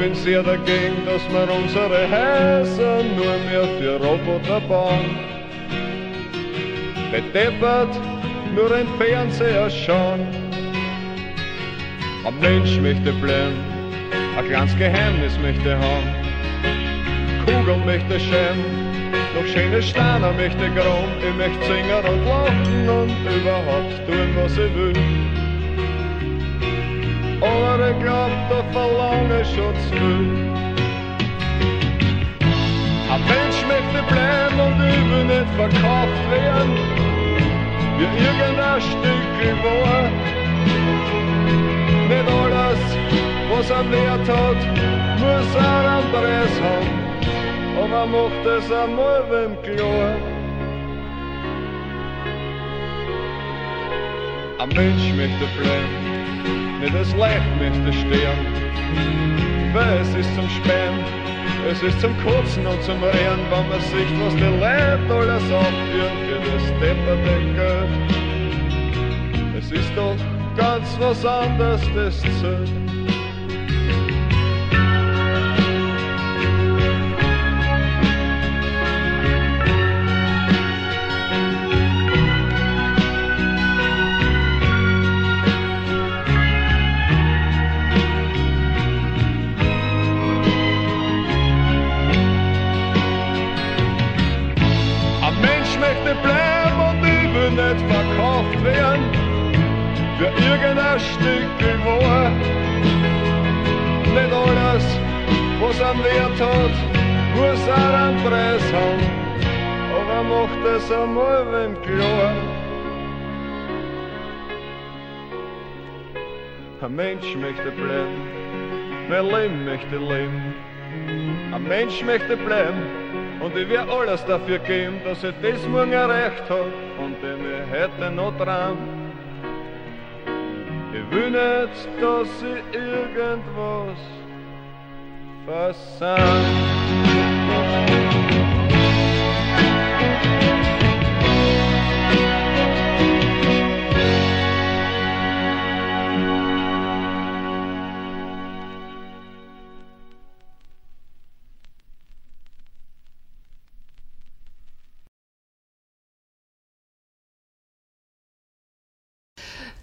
Bin sehr dagegen, dass wir unsere Häuser nur mehr für Roboter bauen. Bedeppert nur ein Fernseher schauen. Ein Mensch möchte bleiben, ein kleines Geheimnis möchte haben. Kugeln möchte schämen, noch schöne Steine möchte grom, ich möchte singen und lachen und überhaupt tun, was ich will. Aber ich glaub, da verlange schon zu viel. Ein Mensch möchte bleiben und will nicht verkauft werden, wie irgendein Stück war. Nicht alles, was er Wert hat, muss ein anderes haben aber macht es einmal wem klar. Ein Mensch möchte bleiben, nicht das Leid möchte sterben, weil es ist zum Spähen, es ist zum Kotzen und zum Rehren, wenn man sieht, was die Leute alles abführen für das depperte Geld. Es ist doch ganz was anderes, das zählt. Irgendein Stück war. Nicht alles, was am Wert hat, muss auch einen Preis haben. Aber macht es einmal wem klar. Ein Mensch möchte bleiben, mein Leben möchte leben. Ein Mensch möchte bleiben und ich werde alles dafür geben, dass er das morgen erreicht hat und dem ich heute noch träumt will nicht, dass sie irgendwas versandt.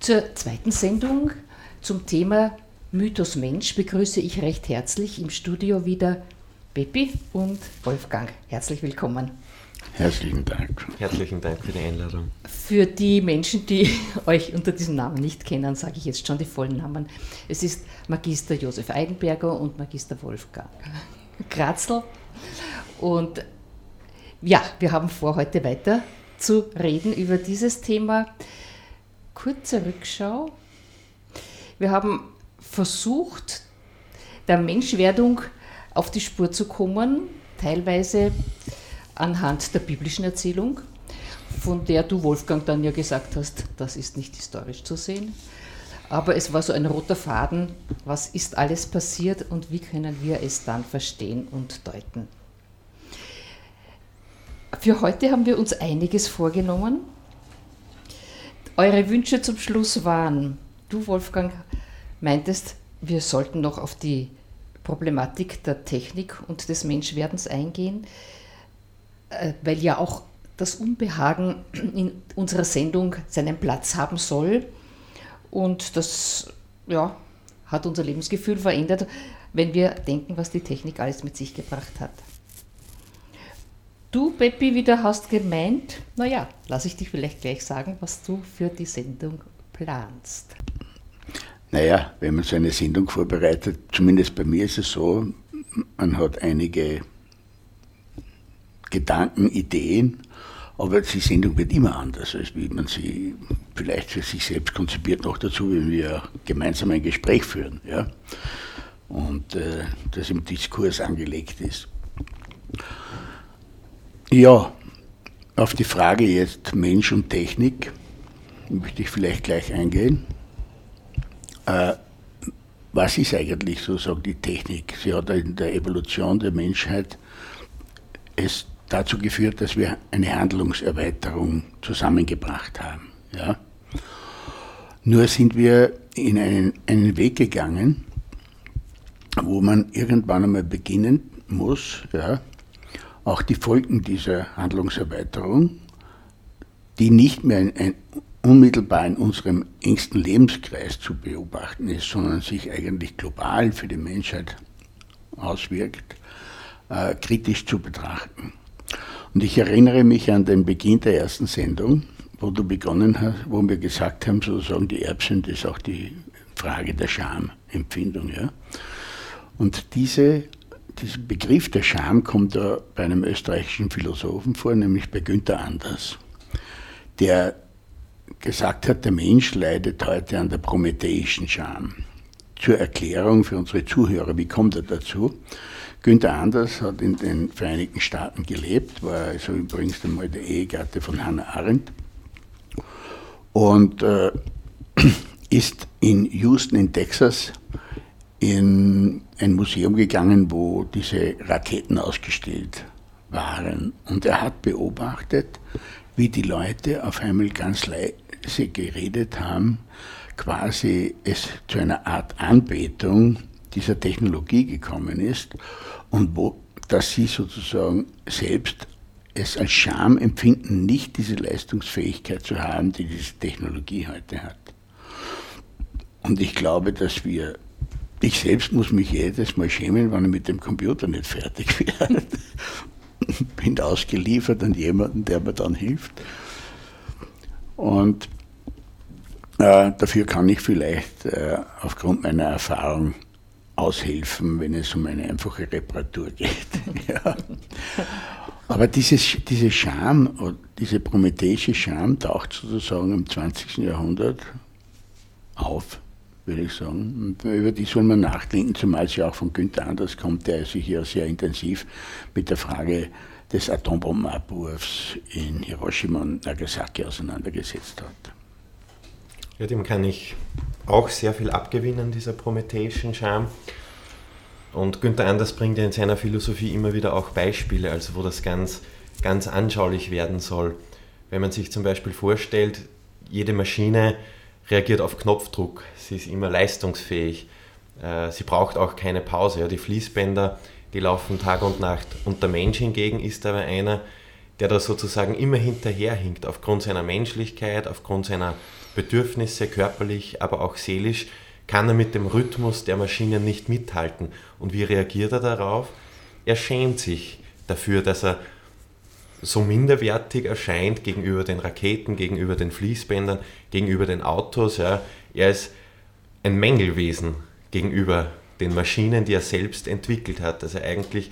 Zur zweiten Sendung zum Thema Mythos Mensch begrüße ich recht herzlich im Studio wieder Peppi und Wolfgang. Herzlich willkommen. Herzlichen Dank. Herzlichen Dank für die Einladung. Für die Menschen, die euch unter diesem Namen nicht kennen, sage ich jetzt schon die vollen Namen. Es ist Magister Josef Eidenberger und Magister Wolfgang Kratzel. Und ja, wir haben vor, heute weiter zu reden über dieses Thema kurze Rückschau. Wir haben versucht, der Menschwerdung auf die Spur zu kommen, teilweise anhand der biblischen Erzählung, von der du, Wolfgang, dann ja gesagt hast, das ist nicht historisch zu sehen. Aber es war so ein roter Faden, was ist alles passiert und wie können wir es dann verstehen und deuten. Für heute haben wir uns einiges vorgenommen. Eure Wünsche zum Schluss waren, du Wolfgang meintest, wir sollten noch auf die Problematik der Technik und des Menschwerdens eingehen, äh, weil ja auch das Unbehagen in unserer Sendung seinen Platz haben soll. Und das ja, hat unser Lebensgefühl verändert, wenn wir denken, was die Technik alles mit sich gebracht hat. Du, Peppi, wieder hast gemeint, naja, lass ich dich vielleicht gleich sagen, was du für die Sendung planst. Naja, wenn man so eine Sendung vorbereitet, zumindest bei mir ist es so, man hat einige Gedanken, Ideen, aber die Sendung wird immer anders, als wie man sie vielleicht für sich selbst konzipiert, noch dazu, wenn wir gemeinsam ein Gespräch führen. Ja? Und äh, das im Diskurs angelegt ist. Ja, auf die Frage jetzt Mensch und Technik möchte ich vielleicht gleich eingehen. Äh, was ist eigentlich sozusagen die Technik? Sie hat in der Evolution der Menschheit es dazu geführt, dass wir eine Handlungserweiterung zusammengebracht haben. Ja? Nur sind wir in einen, einen Weg gegangen, wo man irgendwann einmal beginnen muss, ja, auch die Folgen dieser Handlungserweiterung, die nicht mehr ein, ein unmittelbar in unserem engsten Lebenskreis zu beobachten ist, sondern sich eigentlich global für die Menschheit auswirkt, äh, kritisch zu betrachten. Und ich erinnere mich an den Beginn der ersten Sendung, wo du begonnen hast, wo wir gesagt haben, sozusagen die Erbsünde ist auch die Frage der Schamempfindung. Ja? Und diese, dieser Begriff der Scham kommt da bei einem österreichischen Philosophen vor, nämlich bei Günther Anders, der gesagt hat, der Mensch leidet heute an der prometheischen Scham. Zur Erklärung für unsere Zuhörer, wie kommt er dazu? Günther Anders hat in den Vereinigten Staaten gelebt, war also übrigens einmal der Ehegatte von Hannah Arendt und äh, ist in Houston in Texas in ein Museum gegangen, wo diese Raketen ausgestellt waren. Und er hat beobachtet, wie die Leute auf einmal ganz leise geredet haben, quasi es zu einer Art Anbetung dieser Technologie gekommen ist und wo, dass sie sozusagen selbst es als Scham empfinden, nicht diese Leistungsfähigkeit zu haben, die diese Technologie heute hat. Und ich glaube, dass wir, ich selbst muss mich jedes Mal schämen, wenn ich mit dem Computer nicht fertig werde bin ausgeliefert an jemanden, der mir dann hilft. Und äh, dafür kann ich vielleicht äh, aufgrund meiner Erfahrung aushelfen, wenn es um eine einfache Reparatur geht. ja. Aber dieses, diese Scham, diese prometheische Scham taucht sozusagen im 20. Jahrhundert auf würde ich sagen. Über die soll man nachdenken, zumal sie auch von Günther Anders kommt, der sich ja sehr intensiv mit der Frage des Atombombenabwurfs in Hiroshima und Nagasaki auseinandergesetzt hat. Ja, dem kann ich auch sehr viel abgewinnen, dieser prometheischen Charme. Und Günther Anders bringt ja in seiner Philosophie immer wieder auch Beispiele, also wo das ganz, ganz anschaulich werden soll. Wenn man sich zum Beispiel vorstellt, jede Maschine reagiert auf Knopfdruck, sie ist immer leistungsfähig, äh, sie braucht auch keine Pause. Die Fließbänder, die laufen Tag und Nacht. Und der Mensch hingegen ist aber einer, der da sozusagen immer hinterherhinkt, aufgrund seiner Menschlichkeit, aufgrund seiner Bedürfnisse, körperlich, aber auch seelisch, kann er mit dem Rhythmus der Maschinen nicht mithalten. Und wie reagiert er darauf? Er schämt sich dafür, dass er so minderwertig erscheint gegenüber den Raketen, gegenüber den Fließbändern, gegenüber den Autos. Ja. Er ist ein Mängelwesen gegenüber den Maschinen, die er selbst entwickelt hat. Also eigentlich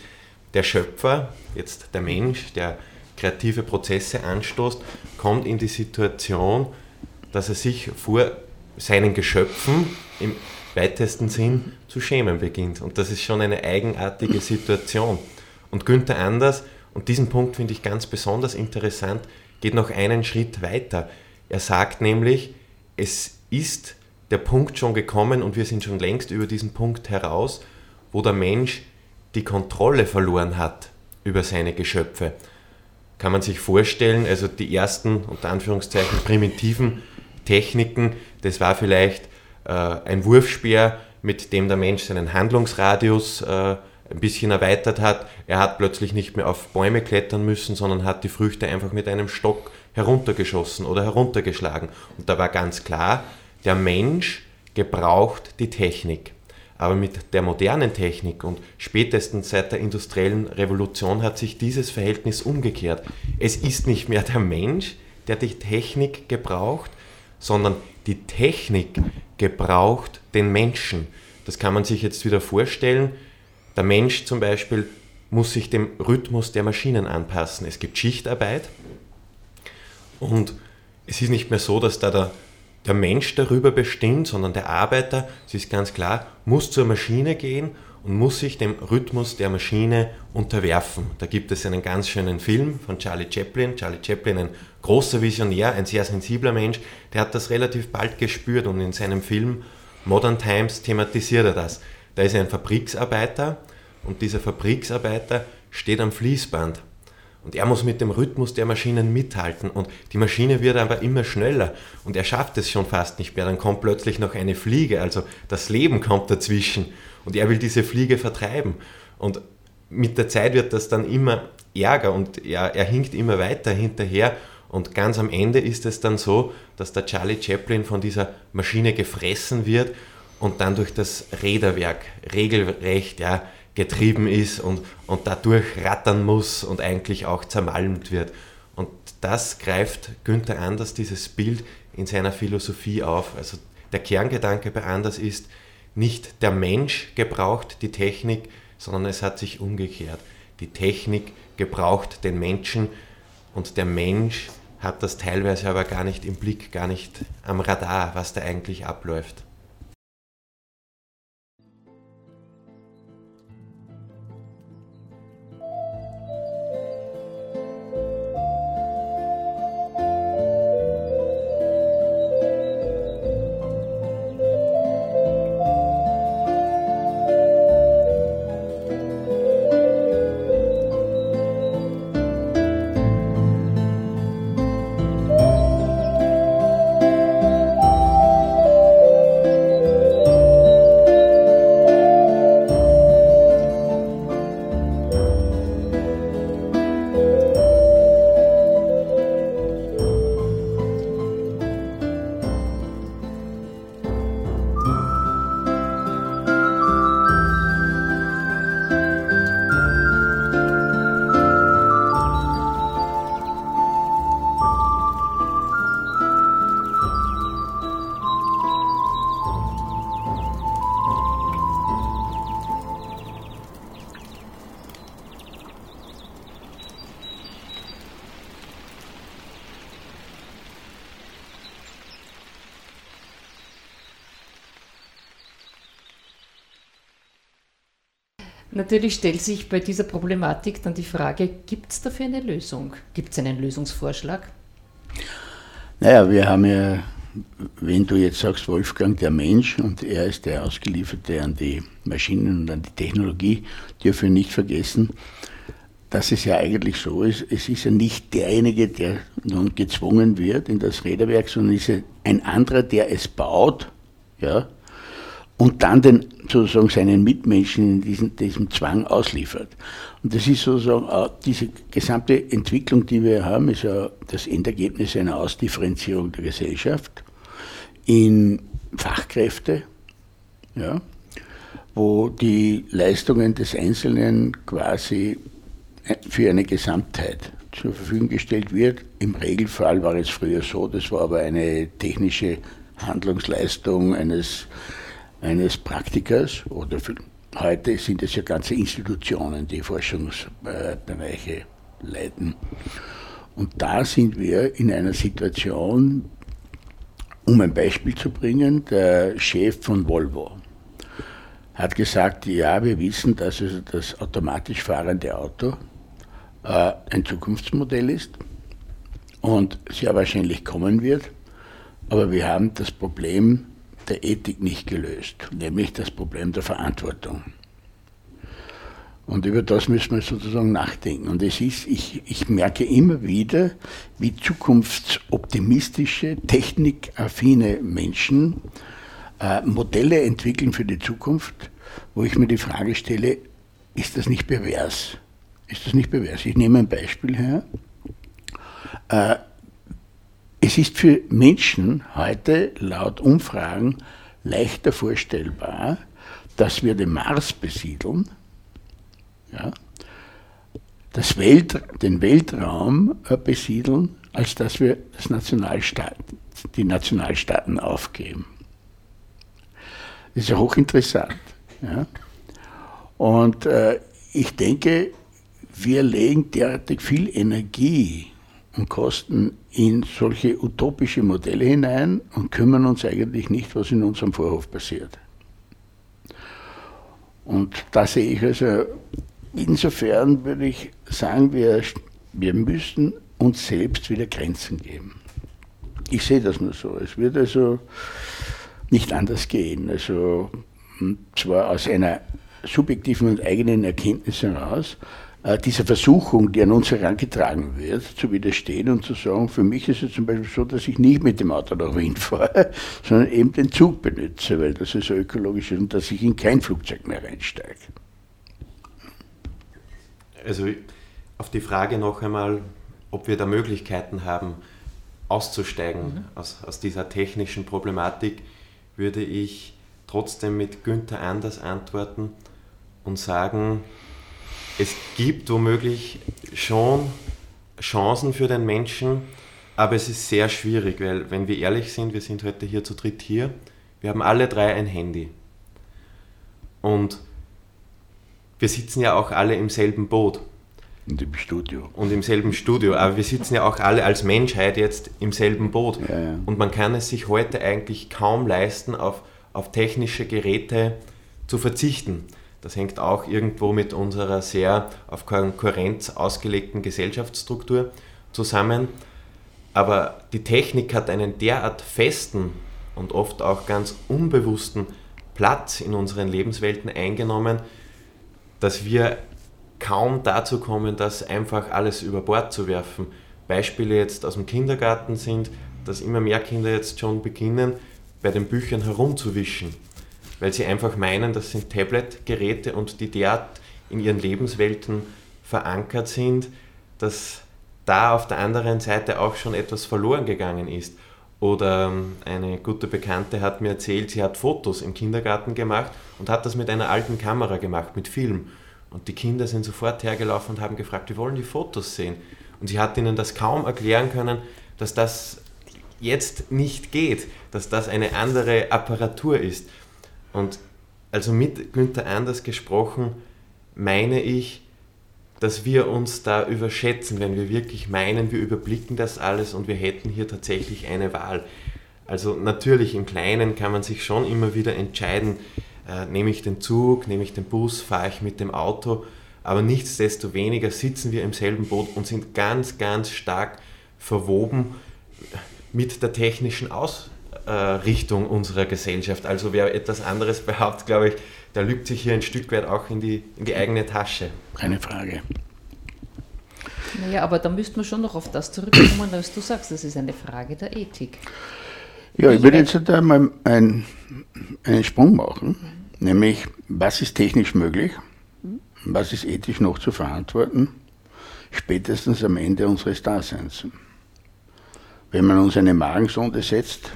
der Schöpfer, jetzt der Mensch, der kreative Prozesse anstoßt, kommt in die Situation, dass er sich vor seinen Geschöpfen im weitesten Sinn zu schämen beginnt. Und das ist schon eine eigenartige Situation. Und Günther Anders und diesen Punkt finde ich ganz besonders interessant, geht noch einen Schritt weiter. Er sagt nämlich, es ist der Punkt schon gekommen und wir sind schon längst über diesen Punkt heraus, wo der Mensch die Kontrolle verloren hat über seine Geschöpfe. Kann man sich vorstellen, also die ersten, unter Anführungszeichen, primitiven Techniken, das war vielleicht äh, ein Wurfspeer, mit dem der Mensch seinen Handlungsradius äh, ein bisschen erweitert hat. Er hat plötzlich nicht mehr auf Bäume klettern müssen, sondern hat die Früchte einfach mit einem Stock heruntergeschossen oder heruntergeschlagen. Und da war ganz klar, der Mensch gebraucht die Technik. Aber mit der modernen Technik und spätestens seit der industriellen Revolution hat sich dieses Verhältnis umgekehrt. Es ist nicht mehr der Mensch, der die Technik gebraucht, sondern die Technik gebraucht den Menschen. Das kann man sich jetzt wieder vorstellen. Der Mensch zum Beispiel muss sich dem Rhythmus der Maschinen anpassen. Es gibt Schichtarbeit und es ist nicht mehr so, dass da der, der Mensch darüber bestimmt, sondern der Arbeiter, es ist ganz klar, muss zur Maschine gehen und muss sich dem Rhythmus der Maschine unterwerfen. Da gibt es einen ganz schönen Film von Charlie Chaplin. Charlie Chaplin, ein großer Visionär, ein sehr sensibler Mensch, der hat das relativ bald gespürt und in seinem Film Modern Times thematisiert er das. Da ist ein Fabriksarbeiter und dieser Fabriksarbeiter steht am Fließband. Und er muss mit dem Rhythmus der Maschinen mithalten. Und die Maschine wird aber immer schneller. Und er schafft es schon fast nicht mehr. Dann kommt plötzlich noch eine Fliege, also das Leben kommt dazwischen. Und er will diese Fliege vertreiben. Und mit der Zeit wird das dann immer ärger. Und er, er hinkt immer weiter hinterher. Und ganz am Ende ist es dann so, dass der Charlie Chaplin von dieser Maschine gefressen wird. Und dann durch das Räderwerk regelrecht ja, getrieben ist und, und dadurch rattern muss und eigentlich auch zermalmt wird. Und das greift Günther Anders, dieses Bild, in seiner Philosophie auf. Also der Kerngedanke bei Anders ist, nicht der Mensch gebraucht die Technik, sondern es hat sich umgekehrt. Die Technik gebraucht den Menschen und der Mensch hat das teilweise aber gar nicht im Blick, gar nicht am Radar, was da eigentlich abläuft. Natürlich stellt sich bei dieser Problematik dann die Frage, gibt es dafür eine Lösung? Gibt es einen Lösungsvorschlag? Naja, wir haben ja, wenn du jetzt sagst, Wolfgang, der Mensch und er ist der Ausgelieferte an die Maschinen und an die Technologie, dürfen wir nicht vergessen, dass es ja eigentlich so ist, es ist ja nicht derjenige, der nun gezwungen wird in das Räderwerk, sondern es ist ein anderer, der es baut, ja, und dann den, sozusagen seinen Mitmenschen in diesen, diesem Zwang ausliefert. Und das ist sozusagen auch diese gesamte Entwicklung, die wir haben, ist ja das Endergebnis einer Ausdifferenzierung der Gesellschaft in Fachkräfte, ja, wo die Leistungen des Einzelnen quasi für eine Gesamtheit zur Verfügung gestellt wird. Im Regelfall war es früher so, das war aber eine technische Handlungsleistung eines eines Praktikers oder heute sind es ja ganze Institutionen, die Forschungsbereiche leiten. Und da sind wir in einer Situation, um ein Beispiel zu bringen, der Chef von Volvo hat gesagt, ja, wir wissen, dass also das automatisch fahrende Auto äh, ein Zukunftsmodell ist und sehr wahrscheinlich kommen wird, aber wir haben das Problem der Ethik nicht gelöst, nämlich das Problem der Verantwortung. Und über das müssen wir sozusagen nachdenken. Und es ist, ich, ich merke immer wieder, wie zukunftsoptimistische, technikaffine Menschen äh, Modelle entwickeln für die Zukunft, wo ich mir die Frage stelle, ist das nicht pervers? Ist das nicht pervers? Ich nehme ein Beispiel her. Äh, es ist für Menschen heute laut Umfragen leichter vorstellbar, dass wir den Mars besiedeln, ja, das Welt, den Weltraum äh, besiedeln, als dass wir das Nationalstaat, die Nationalstaaten aufgeben. Das ist ja hochinteressant. Ja. Und äh, ich denke, wir legen derartig viel Energie und Kosten in solche utopische Modelle hinein und kümmern uns eigentlich nicht, was in unserem Vorhof passiert. Und da sehe ich also, insofern würde ich sagen, wir, wir müssen uns selbst wieder Grenzen geben. Ich sehe das nur so. Es wird also nicht anders gehen. Also zwar aus einer subjektiven und eigenen Erkenntnis heraus, dieser Versuchung, die an uns herangetragen wird, zu widerstehen und zu sagen, für mich ist es zum Beispiel so, dass ich nicht mit dem Auto nach Wien fahre, sondern eben den Zug benutze, weil das ist so ökologisch ist und dass ich in kein Flugzeug mehr reinsteige. Also auf die Frage noch einmal, ob wir da Möglichkeiten haben, auszusteigen mhm. aus, aus dieser technischen Problematik, würde ich trotzdem mit Günther Anders antworten und sagen, es gibt womöglich schon Chancen für den Menschen, aber es ist sehr schwierig, weil wenn wir ehrlich sind, wir sind heute hier zu dritt hier, wir haben alle drei ein Handy. Und wir sitzen ja auch alle im selben Boot. Und im Studio. Und im selben Studio. Aber wir sitzen ja auch alle als Menschheit jetzt im selben Boot. Ja, ja. Und man kann es sich heute eigentlich kaum leisten, auf, auf technische Geräte zu verzichten. Das hängt auch irgendwo mit unserer sehr auf Konkurrenz ausgelegten Gesellschaftsstruktur zusammen. Aber die Technik hat einen derart festen und oft auch ganz unbewussten Platz in unseren Lebenswelten eingenommen, dass wir kaum dazu kommen, das einfach alles über Bord zu werfen. Beispiele jetzt aus dem Kindergarten sind, dass immer mehr Kinder jetzt schon beginnen, bei den Büchern herumzuwischen weil sie einfach meinen, das sind Tablet-Geräte und die derart in ihren Lebenswelten verankert sind, dass da auf der anderen Seite auch schon etwas verloren gegangen ist. Oder ähm, eine gute Bekannte hat mir erzählt, sie hat Fotos im Kindergarten gemacht und hat das mit einer alten Kamera gemacht, mit Film. Und die Kinder sind sofort hergelaufen und haben gefragt, wir wollen die Fotos sehen. Und sie hat ihnen das kaum erklären können, dass das jetzt nicht geht, dass das eine andere Apparatur ist. Und also mit Günther Anders gesprochen, meine ich, dass wir uns da überschätzen, wenn wir wirklich meinen, wir überblicken das alles und wir hätten hier tatsächlich eine Wahl. Also natürlich im Kleinen kann man sich schon immer wieder entscheiden, äh, nehme ich den Zug, nehme ich den Bus, fahre ich mit dem Auto, aber nichtsdestoweniger sitzen wir im selben Boot und sind ganz, ganz stark verwoben mit der technischen Aus äh, Richtung unserer Gesellschaft. Also wer etwas anderes behauptet, glaube ich, der lügt sich hier ein Stück weit auch in die, in die eigene Tasche. Keine Frage. Naja, aber da müsste man schon noch auf das zurückkommen, was du sagst, das ist eine Frage der Ethik. Ja, ich würde jetzt da mal einen, einen Sprung machen, nämlich was ist technisch möglich, was ist ethisch noch zu verantworten, spätestens am Ende unseres Daseins. Wenn man uns eine Magensonde setzt,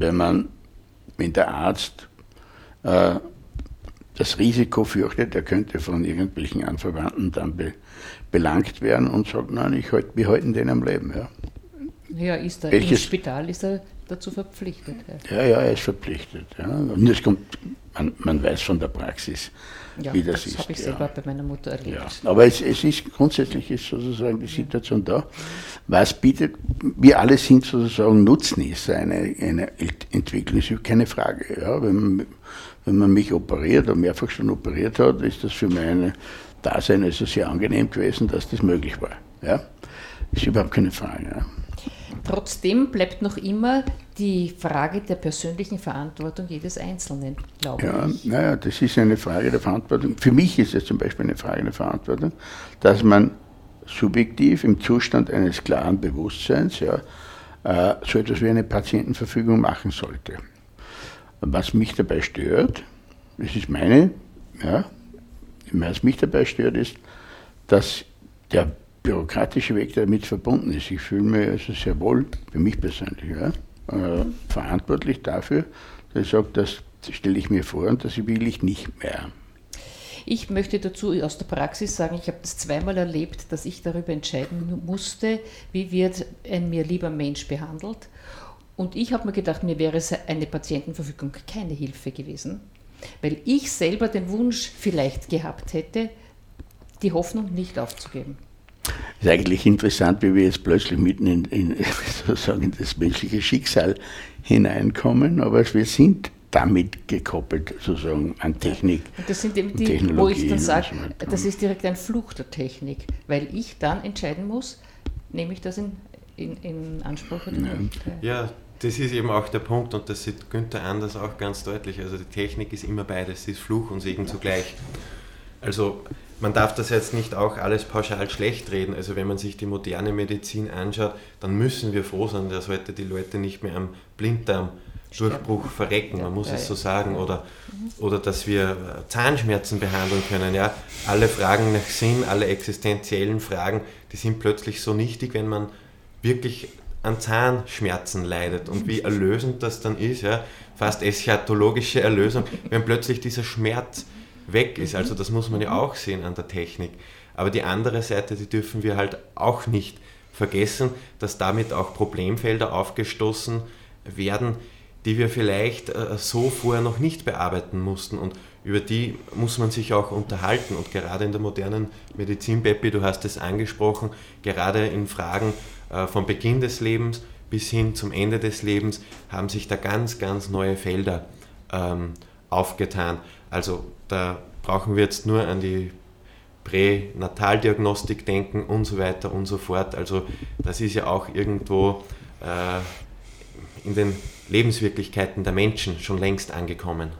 wenn man, wenn der Arzt äh, das Risiko fürchtet, er könnte von irgendwelchen Anverwandten dann be, belangt werden und sagt, nein, ich halt, wir halten den am Leben. Ja, ja ist er Welches, im Spital ist er dazu verpflichtet. Ja, ja, ja er ist verpflichtet. Ja. Und es kommt, man, man weiß von der Praxis, ja, wie das, das ist. Das habe ich ja. selber bei meiner Mutter erlebt. Ja. Aber es, es ist grundsätzlich ist sozusagen die Situation da. Was bietet, wir alle sind sozusagen Nutznießer einer, einer Entwicklung, ist keine Frage. Ja. Wenn, man, wenn man mich operiert oder mehrfach schon operiert hat, ist das für meine Dasein also sehr angenehm gewesen, dass das möglich war. Ja. Ist überhaupt keine Frage. Ja. Trotzdem bleibt noch immer die Frage der persönlichen Verantwortung jedes Einzelnen, glaube ja, ich. Naja, das ist eine Frage der Verantwortung. Für mich ist es zum Beispiel eine Frage der Verantwortung, dass man subjektiv im Zustand eines klaren Bewusstseins ja, äh, so etwas wie eine Patientenverfügung machen sollte. Was mich dabei stört, das ist meine, ja, was mich dabei stört, ist, dass der bürokratische Weg, der damit verbunden ist. Ich fühle mich also sehr wohl, für mich persönlich, ja, äh, verantwortlich dafür, dass ich sage, dass stelle ich mir vor und das will ich nicht mehr. Ich möchte dazu aus der Praxis sagen, ich habe das zweimal erlebt, dass ich darüber entscheiden musste, wie wird ein mir lieber Mensch behandelt. Und ich habe mir gedacht, mir wäre eine Patientenverfügung keine Hilfe gewesen, weil ich selber den Wunsch vielleicht gehabt hätte, die Hoffnung nicht aufzugeben. Es ist eigentlich interessant, wie wir jetzt plötzlich mitten in, in, sozusagen das menschliche Schicksal hineinkommen, aber wir sind damit gekoppelt, sozusagen an Technik. Und das sind eben die, wo ich dann sage, das ist direkt ein Fluch der Technik, weil ich dann entscheiden muss, nehme ich das in, in, in Anspruch oder ja. nicht. Ja, das ist eben auch der Punkt und das sieht Günther Anders auch ganz deutlich. Also die Technik ist immer beides, sie ist Fluch und Segen zugleich. Also man darf das jetzt nicht auch alles pauschal schlecht reden. Also wenn man sich die moderne Medizin anschaut, dann müssen wir froh sein, dass heute die Leute nicht mehr am Blinddarmdurchbruch verrecken, man muss es so sagen, oder, oder dass wir Zahnschmerzen behandeln können. Ja? Alle Fragen nach Sinn, alle existenziellen Fragen, die sind plötzlich so nichtig, wenn man wirklich an Zahnschmerzen leidet und wie erlösend das dann ist, ja? fast eschatologische Erlösung, wenn plötzlich dieser Schmerz weg ist. Also das muss man ja auch sehen an der Technik. Aber die andere Seite, die dürfen wir halt auch nicht vergessen, dass damit auch Problemfelder aufgestoßen werden, die wir vielleicht äh, so vorher noch nicht bearbeiten mussten und über die muss man sich auch unterhalten. Und gerade in der modernen Medizin, Peppi, du hast es angesprochen, gerade in Fragen äh, vom Beginn des Lebens bis hin zum Ende des Lebens haben sich da ganz, ganz neue Felder ähm, aufgetan. Also da brauchen wir jetzt nur an die Pränataldiagnostik denken und so weiter und so fort. Also das ist ja auch irgendwo äh, in den Lebenswirklichkeiten der Menschen schon längst angekommen.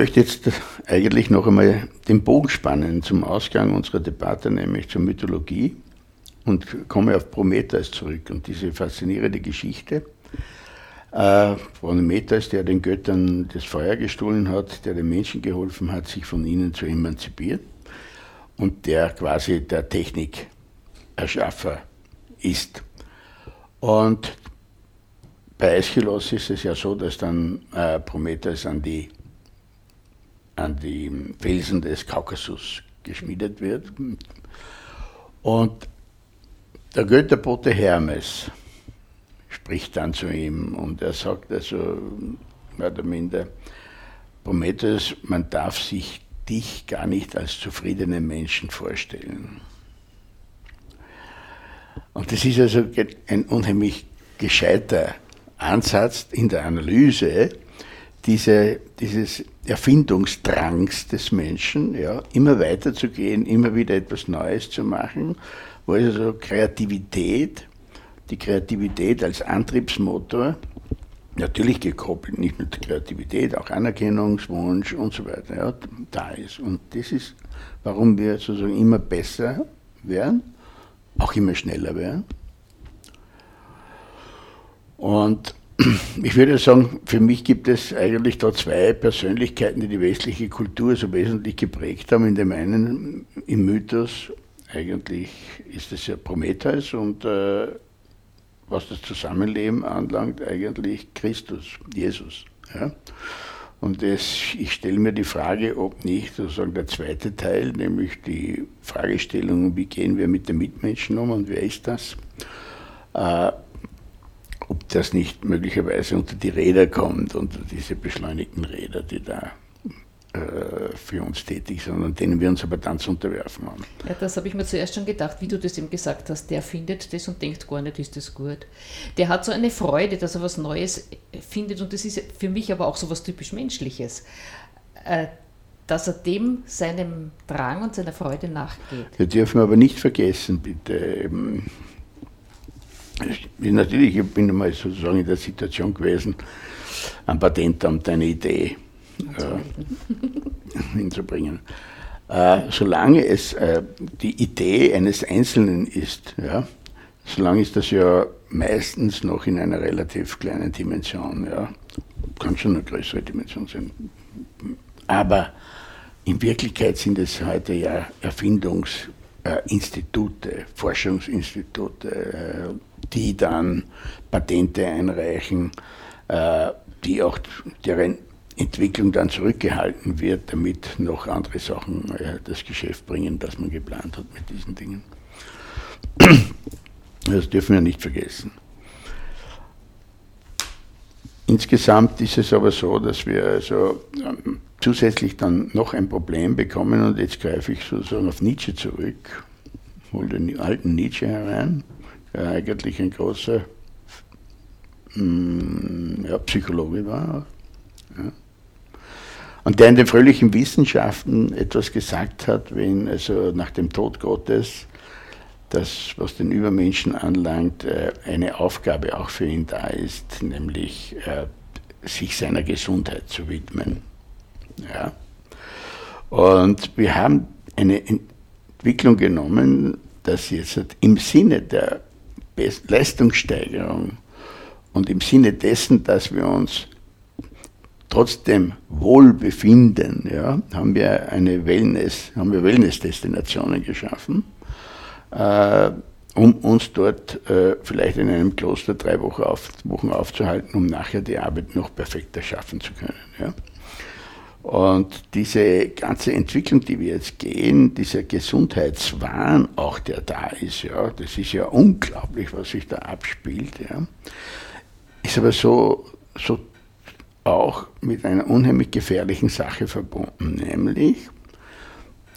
Möchte jetzt eigentlich noch einmal den Bogen spannen zum Ausgang unserer Debatte, nämlich zur Mythologie und komme auf Prometheus zurück und diese faszinierende Geschichte. Äh, Prometheus, der den Göttern das Feuer gestohlen hat, der den Menschen geholfen hat, sich von ihnen zu emanzipieren und der quasi der Technikerschaffer ist. Und bei Aeschylus ist es ja so, dass dann äh, Prometheus an die die Felsen des Kaukasus geschmiedet wird. Und der Götterbote Hermes spricht dann zu ihm und er sagt also, mehr oder minder, Prometheus, man darf sich dich gar nicht als zufriedenen Menschen vorstellen. Und das ist also ein unheimlich gescheiter Ansatz in der Analyse, diese, dieses Erfindungsdrangs des Menschen, ja, immer weiterzugehen, immer wieder etwas Neues zu machen, wo also Kreativität, die Kreativität als Antriebsmotor, natürlich gekoppelt, nicht nur die Kreativität, auch Anerkennungswunsch und so weiter, ja, da ist. Und das ist, warum wir sozusagen immer besser werden, auch immer schneller werden. Und ich würde sagen, für mich gibt es eigentlich da zwei Persönlichkeiten, die die westliche Kultur so wesentlich geprägt haben. In dem einen, im Mythos, eigentlich ist es ja Prometheus und äh, was das Zusammenleben anlangt, eigentlich Christus, Jesus. Ja? Und das, ich stelle mir die Frage, ob nicht sozusagen der zweite Teil, nämlich die Fragestellung, wie gehen wir mit den Mitmenschen um und wer ist das, äh, ob das nicht möglicherweise unter die Räder kommt, unter diese beschleunigten Räder, die da äh, für uns tätig sind und denen wir uns aber dann zu unterwerfen haben. Ja, das habe ich mir zuerst schon gedacht, wie du das eben gesagt hast. Der findet das und denkt gar nicht, ist das gut. Der hat so eine Freude, dass er was Neues findet und das ist für mich aber auch so was typisch Menschliches. Äh, dass er dem seinem Drang und seiner Freude nachgeht. Wir dürfen aber nicht vergessen, bitte. Natürlich, ich bin einmal sozusagen in der Situation gewesen, am Patentamt eine Idee äh, hinzubringen. Äh, solange es äh, die Idee eines Einzelnen ist, ja, solange ist das ja meistens noch in einer relativ kleinen Dimension. Ja. Kann schon eine größere Dimension sein. Aber in Wirklichkeit sind es heute ja Erfindungsinstitute, Forschungsinstitute, die dann Patente einreichen, die auch deren Entwicklung dann zurückgehalten wird, damit noch andere Sachen äh, das Geschäft bringen, das man geplant hat mit diesen Dingen. Das dürfen wir nicht vergessen. Insgesamt ist es aber so, dass wir also ähm, zusätzlich dann noch ein Problem bekommen und jetzt greife ich sozusagen auf Nietzsche zurück, hole den alten Nietzsche herein, der eigentlich ein großer mm, ja, Psychologe war. Ja und der in den fröhlichen Wissenschaften etwas gesagt hat, wenn also nach dem Tod Gottes das, was den Übermenschen anlangt, äh, eine Aufgabe auch für ihn da ist, nämlich äh, sich seiner Gesundheit zu widmen. Ja. Und wir haben eine Entwicklung genommen, dass jetzt im Sinne der Leistungssteigerung und im Sinne dessen, dass wir uns trotzdem Wohlbefinden, ja, haben wir eine Wellness, haben wir Wellness-Destinationen geschaffen, äh, um uns dort äh, vielleicht in einem Kloster drei Wochen, auf, Wochen, aufzuhalten, um nachher die Arbeit noch perfekter schaffen zu können. Ja. Und diese ganze Entwicklung, die wir jetzt gehen, dieser Gesundheitswahn, auch der da ist, ja, das ist ja unglaublich, was sich da abspielt, ja, ist aber so, so auch mit einer unheimlich gefährlichen Sache verbunden, nämlich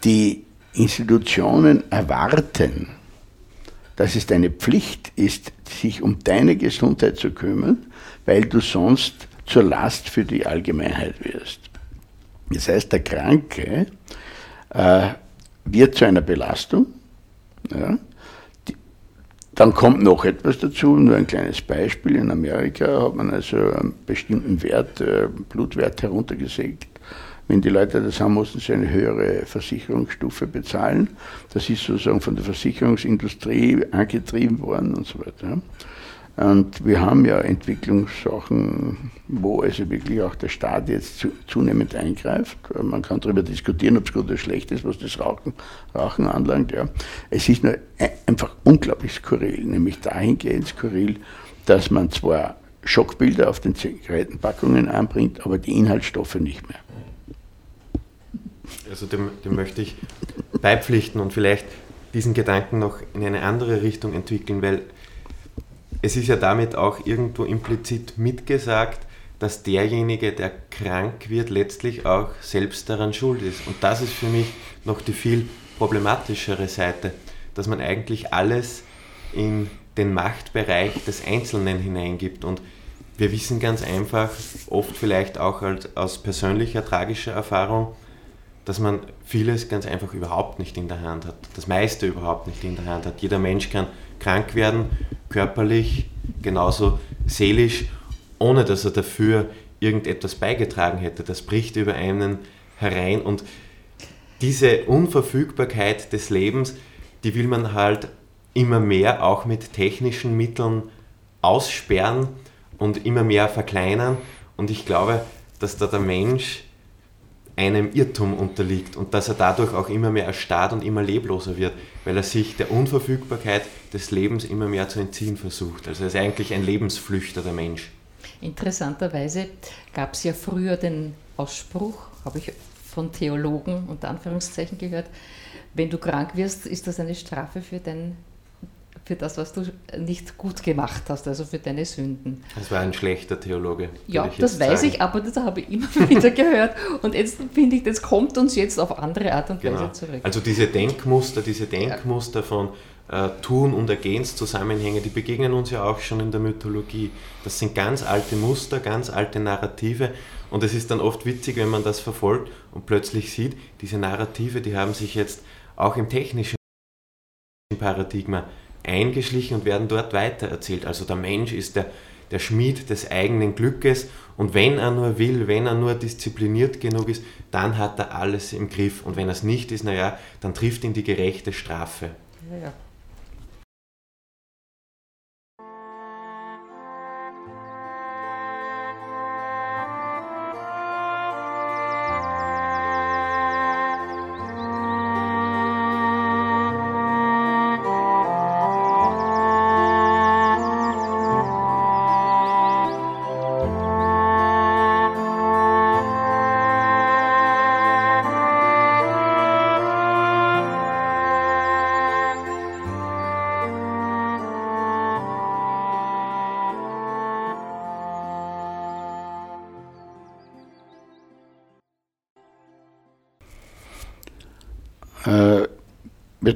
die Institutionen erwarten, dass es deine Pflicht ist, sich um deine Gesundheit zu kümmern, weil du sonst zur Last für die Allgemeinheit wirst. Das heißt, der Kranke äh, wird zu einer Belastung, ja, dann kommt noch etwas dazu, nur ein kleines Beispiel. In Amerika hat man also einen bestimmten Wert, äh, Blutwert heruntergesägt. Wenn die Leute das haben, mussten sie eine höhere Versicherungsstufe bezahlen. Das ist sozusagen von der Versicherungsindustrie angetrieben worden und so weiter. Und wir haben ja Entwicklungssachen, wo also wirklich auch der Staat jetzt zu, zunehmend eingreift. Man kann darüber diskutieren, ob es gut oder schlecht ist, was das Rauchen, Rauchen anlangt. Ja. Es ist nur einfach unglaublich skurril, nämlich dahingehend skurril, dass man zwar Schockbilder auf den Zigarettenpackungen anbringt, aber die Inhaltsstoffe nicht mehr. Also dem, dem möchte ich beipflichten und vielleicht diesen Gedanken noch in eine andere Richtung entwickeln, weil es ist ja damit auch irgendwo implizit mitgesagt, dass derjenige, der krank wird, letztlich auch selbst daran schuld ist. Und das ist für mich noch die viel problematischere Seite, dass man eigentlich alles in den Machtbereich des Einzelnen hineingibt. Und wir wissen ganz einfach, oft vielleicht auch aus persönlicher tragischer Erfahrung, dass man vieles ganz einfach überhaupt nicht in der Hand hat, das meiste überhaupt nicht in der Hand hat. Jeder Mensch kann krank werden, körperlich, genauso seelisch, ohne dass er dafür irgendetwas beigetragen hätte. Das bricht über einen herein und diese Unverfügbarkeit des Lebens, die will man halt immer mehr auch mit technischen Mitteln aussperren und immer mehr verkleinern. Und ich glaube, dass da der Mensch einem Irrtum unterliegt und dass er dadurch auch immer mehr erstarrt und immer lebloser wird, weil er sich der Unverfügbarkeit des Lebens immer mehr zu entziehen versucht. Also er ist eigentlich ein Lebensflüchter, der Mensch. Interessanterweise gab es ja früher den Ausspruch, habe ich von Theologen unter Anführungszeichen gehört, wenn du krank wirst, ist das eine Strafe für dein für das, was du nicht gut gemacht hast, also für deine Sünden. Das war ein schlechter Theologe. Ja, das weiß sagen. ich, aber das habe ich immer wieder gehört. Und jetzt finde ich, das kommt uns jetzt auf andere Art und Weise genau. zurück. Also diese Denkmuster, diese Denkmuster von äh, Tun- und Ergehenszusammenhänge, die begegnen uns ja auch schon in der Mythologie. Das sind ganz alte Muster, ganz alte Narrative. Und es ist dann oft witzig, wenn man das verfolgt und plötzlich sieht, diese Narrative, die haben sich jetzt auch im technischen Paradigma eingeschlichen und werden dort weitererzählt. Also der Mensch ist der, der Schmied des eigenen Glückes und wenn er nur will, wenn er nur diszipliniert genug ist, dann hat er alles im Griff. Und wenn er es nicht ist, naja, dann trifft ihn die gerechte Strafe. Ja,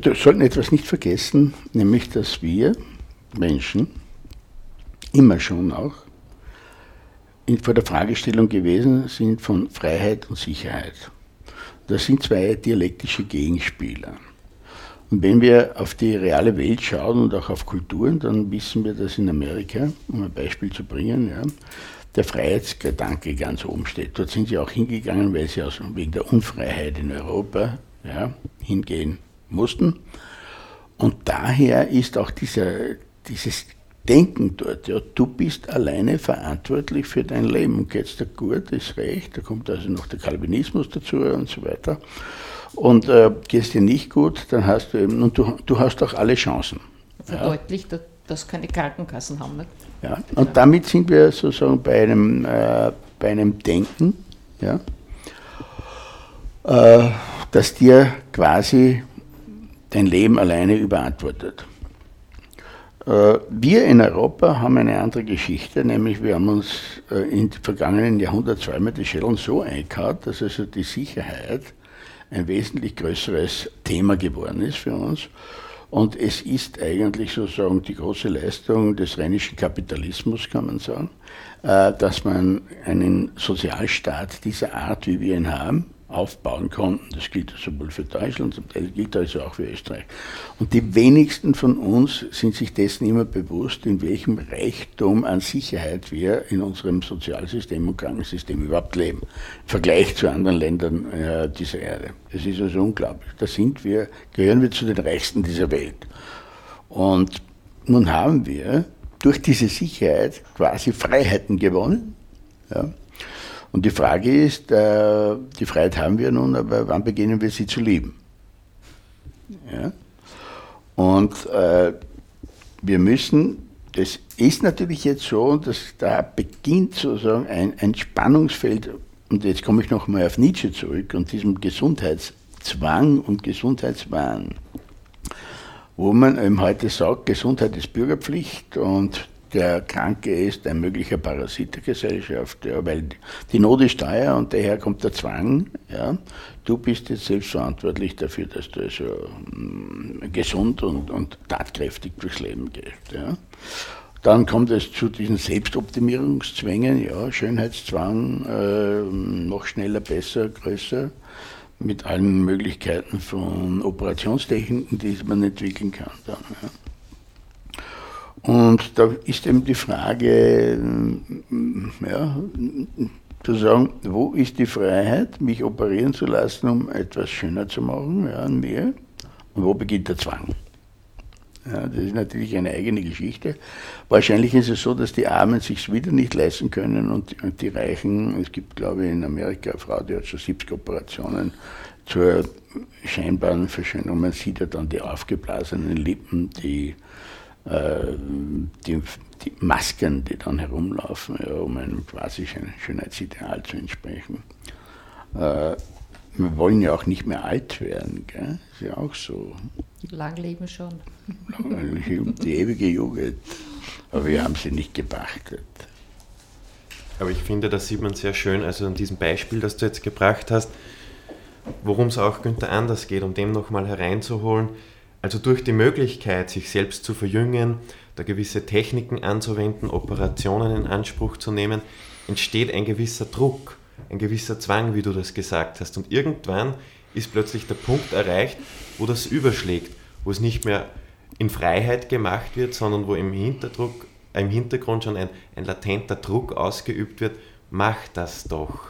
Wir sollten etwas nicht vergessen, nämlich dass wir Menschen immer schon auch vor der Fragestellung gewesen sind von Freiheit und Sicherheit. Das sind zwei dialektische Gegenspieler. Und wenn wir auf die reale Welt schauen und auch auf Kulturen, dann wissen wir, dass in Amerika, um ein Beispiel zu bringen, ja, der Freiheitsgedanke ganz oben steht. Dort sind sie auch hingegangen, weil sie aus, wegen der Unfreiheit in Europa ja, hingehen mussten. Und daher ist auch dieser, dieses Denken dort, ja, du bist alleine verantwortlich für dein Leben. Geht es dir gut, ist recht, da kommt also noch der Calvinismus dazu und so weiter. Und äh, geht es dir nicht gut, dann hast du eben, und du, du hast auch alle Chancen. Verdeutlicht, ja. dass keine Krankenkassen haben. Nicht? Ja, und damit sind wir sozusagen bei einem, äh, bei einem Denken, ja, äh, das dir quasi dein Leben alleine überantwortet. Äh, wir in Europa haben eine andere Geschichte, nämlich wir haben uns äh, im vergangenen Jahrhundert zweimal die Schellen so eingehauen, dass also die Sicherheit ein wesentlich größeres Thema geworden ist für uns. Und es ist eigentlich sozusagen die große Leistung des rheinischen Kapitalismus, kann man sagen, äh, dass man einen Sozialstaat dieser Art, wie wir ihn haben, aufbauen konnten. Das gilt sowohl für Deutschland, zum Teil gilt also auch für Österreich. Und die wenigsten von uns sind sich dessen immer bewusst, in welchem Reichtum an Sicherheit wir in unserem Sozialsystem und Krankensystem überhaupt leben. Im Vergleich zu anderen Ländern äh, dieser Erde. Das ist also unglaublich. Da sind wir, gehören wir zu den Reichsten dieser Welt. Und nun haben wir durch diese Sicherheit quasi Freiheiten gewonnen. Ja, und die Frage ist, äh, die Freiheit haben wir nun, aber wann beginnen wir sie zu lieben? Ja? Und äh, wir müssen, das ist natürlich jetzt so, dass da beginnt sozusagen ein, ein Spannungsfeld, und jetzt komme ich nochmal auf Nietzsche zurück und diesem Gesundheitszwang und Gesundheitswahn, wo man eben heute sagt, Gesundheit ist Bürgerpflicht und der Kranke ist ein möglicher Parasit der Gesellschaft, ja, weil die Not ist teuer und daher kommt der Zwang. Ja. Du bist jetzt selbstverantwortlich dafür, dass du also mm, gesund und, und tatkräftig durchs Leben gehst. Ja. Dann kommt es zu diesen Selbstoptimierungszwängen, ja, Schönheitszwang, äh, noch schneller, besser, größer, mit allen Möglichkeiten von Operationstechniken, die man entwickeln kann. Dann, ja. Und da ist eben die Frage, ja, zu sagen, wo ist die Freiheit, mich operieren zu lassen, um etwas schöner zu machen ja, an mir? Und wo beginnt der Zwang? Ja, das ist natürlich eine eigene Geschichte. Wahrscheinlich ist es so, dass die Armen sich wieder nicht leisten können und, und die Reichen, es gibt glaube ich in Amerika eine Frau, die hat schon 70 Operationen zur scheinbaren Verschönerung. Man sieht ja dann die aufgeblasenen Lippen, die, die, die, Masken, die dann herumlaufen, ja, um einem quasi Schönheitsideal zu entsprechen. Äh, wir wollen ja auch nicht mehr alt werden, gell? ist ja auch so. Lang leben schon. Die ewige Jugend. Aber wir haben sie nicht gepachtet. Aber ich finde, das sieht man sehr schön, also an diesem Beispiel, das du jetzt gebracht hast, worum es auch Günther anders geht, um dem nochmal hereinzuholen. Also durch die Möglichkeit, sich selbst zu verjüngen, da gewisse Techniken anzuwenden, Operationen in Anspruch zu nehmen, entsteht ein gewisser Druck, ein gewisser Zwang, wie du das gesagt hast. Und irgendwann ist plötzlich der Punkt erreicht, wo das überschlägt, wo es nicht mehr in Freiheit gemacht wird, sondern wo im, Hinterdruck, äh, im Hintergrund schon ein, ein latenter Druck ausgeübt wird, mach das doch,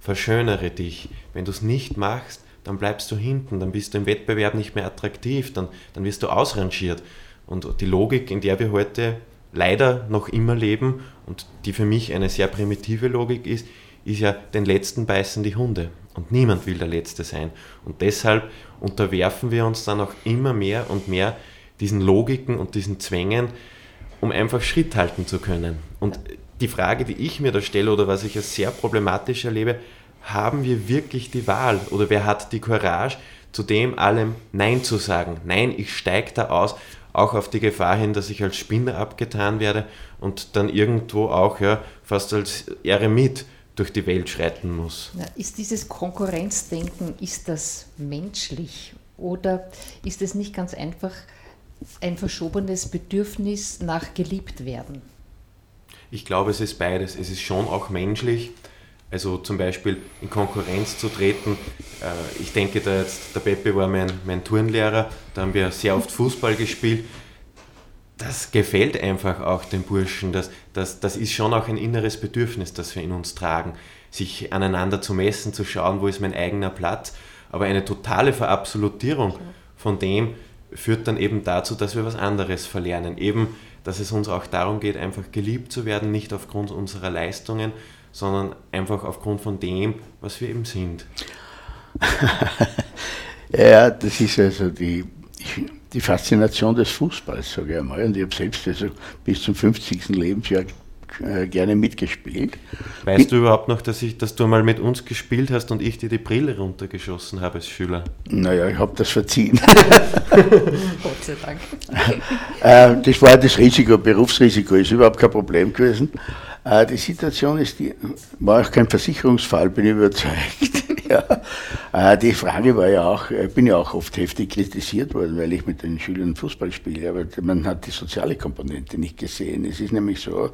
verschönere dich. Wenn du es nicht machst, dann bleibst du hinten, dann bist du im Wettbewerb nicht mehr attraktiv, dann, dann wirst du ausrangiert. Und die Logik, in der wir heute leider noch immer leben und die für mich eine sehr primitive Logik ist, ist ja, den Letzten beißen die Hunde und niemand will der Letzte sein. Und deshalb unterwerfen wir uns dann auch immer mehr und mehr diesen Logiken und diesen Zwängen, um einfach Schritt halten zu können. Und die Frage, die ich mir da stelle oder was ich als sehr problematisch erlebe, haben wir wirklich die Wahl oder wer hat die Courage, zu dem allem Nein zu sagen? Nein, ich steige da aus, auch auf die Gefahr hin, dass ich als Spinner abgetan werde und dann irgendwo auch ja, fast als Eremit durch die Welt schreiten muss. Ist dieses Konkurrenzdenken, ist das menschlich oder ist es nicht ganz einfach ein verschobenes Bedürfnis nach geliebt werden? Ich glaube, es ist beides. Es ist schon auch menschlich, also zum Beispiel in Konkurrenz zu treten. Äh, ich denke, da jetzt, der Pepe war mein, mein Turnlehrer, da haben wir sehr oft Fußball gespielt das gefällt einfach auch den Burschen. Das, das, das ist schon auch ein inneres Bedürfnis, das wir in uns tragen, sich aneinander zu messen, zu schauen, wo ist mein eigener Platz. Aber eine totale Verabsolutierung von dem führt dann eben dazu, dass wir was anderes verlernen. Eben, dass es uns auch darum geht, einfach geliebt zu werden, nicht aufgrund unserer Leistungen, sondern einfach aufgrund von dem, was wir eben sind. ja, das ist also die. Die Faszination des Fußballs, sage ich einmal. Und ich habe selbst also bis zum 50. Lebensjahr äh, gerne mitgespielt. Weißt Bin, du überhaupt noch, dass, ich, dass du mal mit uns gespielt hast und ich dir die Brille runtergeschossen habe als Schüler? Naja, ich habe das verziehen. Gott sei Dank. Äh, das war das Risiko, Berufsrisiko, ist überhaupt kein Problem gewesen. Äh, die Situation ist, die, war auch kein Versicherungsfall, bin ich überzeugt. ja. Äh, die Frage war ja auch, ich bin ja auch oft heftig kritisiert worden, weil ich mit den Schülern Fußball spiele, aber man hat die soziale Komponente nicht gesehen. Es ist nämlich so,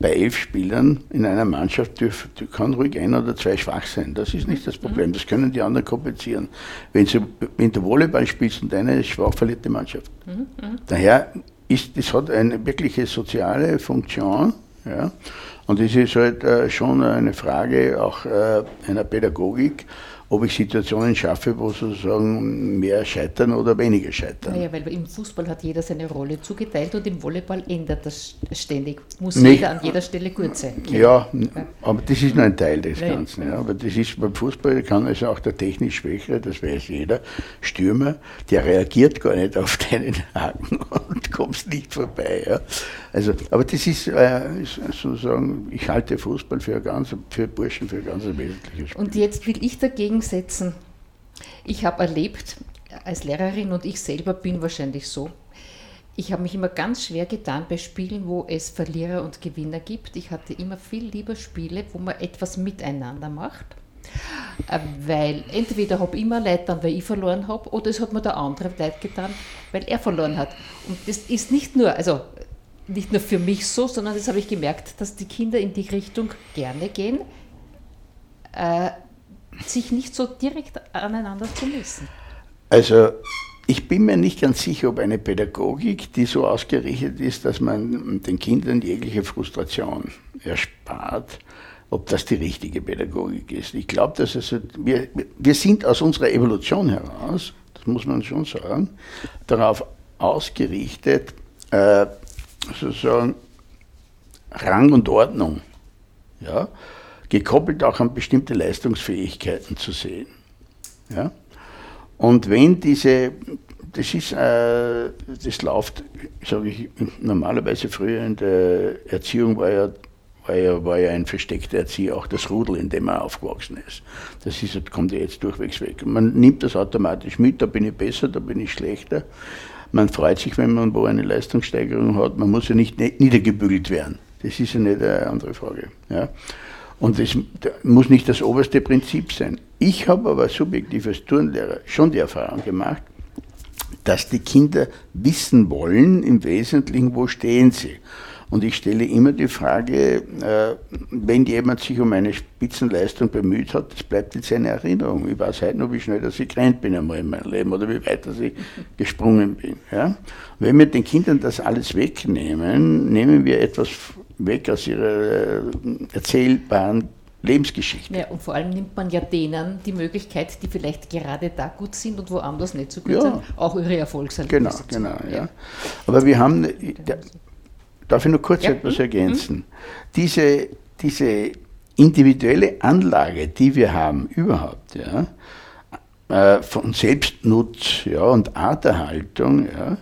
bei elf Spielern in einer Mannschaft dürf, kann ruhig ein oder zwei schwach sein. Das ist nicht das Problem, das können die anderen kompensieren. Wenn, sie, wenn du Volleyball spielst und eine ist schwach, verliert die Mannschaft. Mhm, mhm. Daher ist, das hat eine wirkliche soziale Funktion. Ja? Und es ist halt äh, schon eine Frage auch äh, einer Pädagogik, ob ich Situationen schaffe, wo sozusagen mehr scheitern oder weniger scheitern. Naja, weil im Fußball hat jeder seine Rolle zugeteilt und im Volleyball ändert das ständig. Muss Nicht, jeder an jeder Stelle gut sein. Ja, aber das ist nur ein Teil des Nein. Ganzen. Ja. Aber das ist beim Fußball kann also auch der technisch Schwächere, das weiß jeder, Stürmer, der reagiert gar nicht auf deinen Haken und kommst nicht vorbei. Ja. Also, aber das ist äh, sozusagen, ich halte Fußball für, ganz, für Burschen für ein ganz wesentliches Spiel. Und jetzt will ich dagegen setzen, ich habe erlebt, als Lehrerin und ich selber bin wahrscheinlich so, ich habe mich immer ganz schwer getan bei Spielen, wo es Verlierer und Gewinner gibt. Ich hatte immer viel lieber Spiele, wo man etwas miteinander macht. Äh, weil entweder habe ich immer Leid dann, weil ich verloren habe, oder es hat mir der andere Leid getan, weil er verloren hat. Und das ist nicht nur, also nicht nur für mich so, sondern das habe ich gemerkt, dass die Kinder in die Richtung gerne gehen, äh, sich nicht so direkt aneinander zu messen. Also ich bin mir nicht ganz sicher, ob eine Pädagogik, die so ausgerichtet ist, dass man den Kindern jegliche Frustration erspart, ob das die richtige Pädagogik ist. Ich glaube, dass es, wir, wir sind aus unserer Evolution heraus, das muss man schon sagen, darauf ausgerichtet, äh, sozusagen Rang und Ordnung, ja, gekoppelt auch an bestimmte Leistungsfähigkeiten zu sehen. Ja. Und wenn diese, das ist, äh, das läuft, sage ich, normalerweise früher in der Erziehung war ja war ja, war ja ein versteckter Erzieher, auch das Rudel, in dem er aufgewachsen ist. Das ist, kommt ja jetzt durchwegs weg. Man nimmt das automatisch mit, da bin ich besser, da bin ich schlechter. Man freut sich, wenn man wo eine Leistungssteigerung hat. Man muss ja nicht niedergebügelt werden. Das ist ja nicht eine andere Frage. Ja. Und das muss nicht das oberste Prinzip sein. Ich habe aber subjektiv als Turnlehrer schon die Erfahrung gemacht, dass die Kinder wissen wollen, im Wesentlichen, wo stehen sie. Und ich stelle immer die Frage, äh, wenn jemand sich um eine Spitzenleistung bemüht hat, das bleibt in seiner Erinnerung. Ich weiß heute noch, wie schnell dass ich gerannt bin einmal in meinem Leben oder wie weit dass ich gesprungen bin. Ja? Wenn wir den Kindern das alles wegnehmen, nehmen wir etwas weg aus ihrer äh, erzählbaren Lebensgeschichte. Ja, und vor allem nimmt man ja denen die Möglichkeit, die vielleicht gerade da gut sind und woanders nicht so gut Ja. sind, auch ihre Erfolgserlebnisse Genau, genau, haben. ja. Aber wir haben, der, darf ich noch kurz Ja. etwas ergänzen? Diese, diese individuelle Anlage, die wir haben überhaupt, ja, äh, von Selbstnutz ja, und Arterhaltung, ja,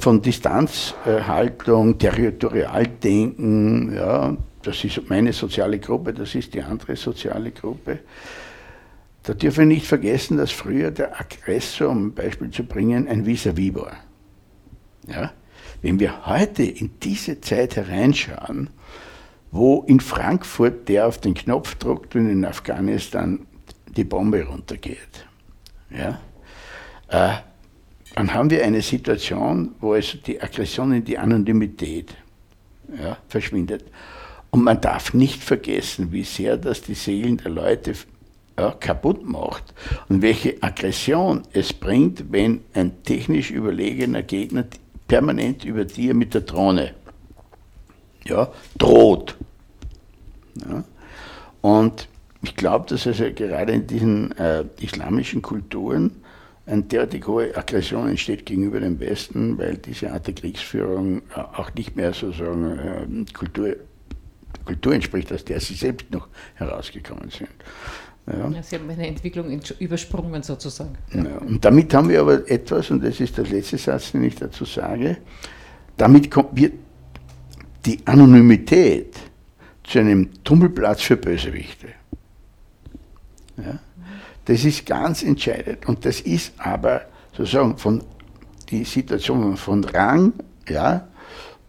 von Distanzhaltung, Territorialdenken, ja, das ist meine soziale Gruppe, das ist die andere soziale Gruppe. Da dürfen wir nicht vergessen, dass früher der Aggressor, um ein Beispiel zu bringen, ein Vis-à-vis war. Ja? Wenn wir heute in diese Zeit hereinschauen, wo in Frankfurt der auf den Knopf drückt, wenn in Afghanistan die Bombe runtergeht, ja? Dann haben wir eine Situation, wo es die Aggression in die Anonymität ja, verschwindet. Und man darf nicht vergessen, wie sehr das die Seelen der Leute ja, kaputt macht und welche Aggression es bringt, wenn ein technisch überlegener Gegner permanent über dir mit der Drohne ja, droht. Ja. Und ich glaube, dass also gerade in diesen äh, islamischen Kulturen eine derartig hohe Aggression entsteht gegenüber dem Westen, weil diese Art der Kriegsführung äh, auch nicht mehr sozusagen äh, Kultur, Kultur entspricht, aus der sie selbst noch herausgekommen sind. Ja. Ja, Sie haben eine Entwicklung übersprungen sozusagen. Ja, und damit haben wir aber etwas, und das ist der letzte Satz, den ich dazu sage, damit kommt wird die Anonymität zu einem Tummelplatz für Bösewichte. Ja? Das ist ganz entscheidend. Und das ist aber sozusagen von die Situation von Rang ja,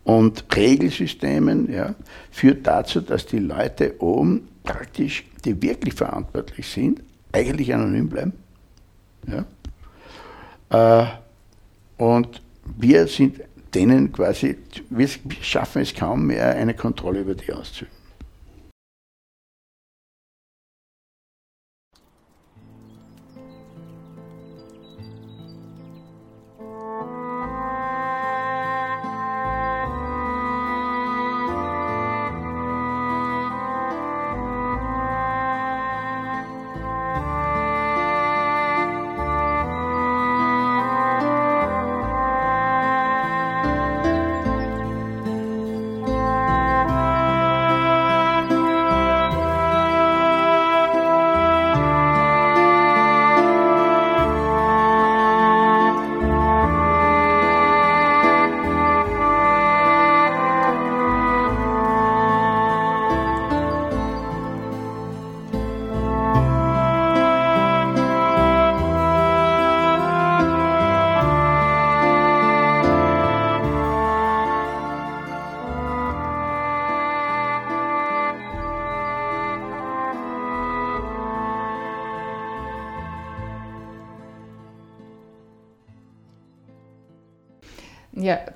und Regelsystemen ja, führt dazu, dass die Leute oben praktisch, die wirklich verantwortlich sind, eigentlich anonym bleiben. Ja? Äh, und wir sind denen quasi, wir schaffen es kaum mehr, eine Kontrolle über die auszuüben.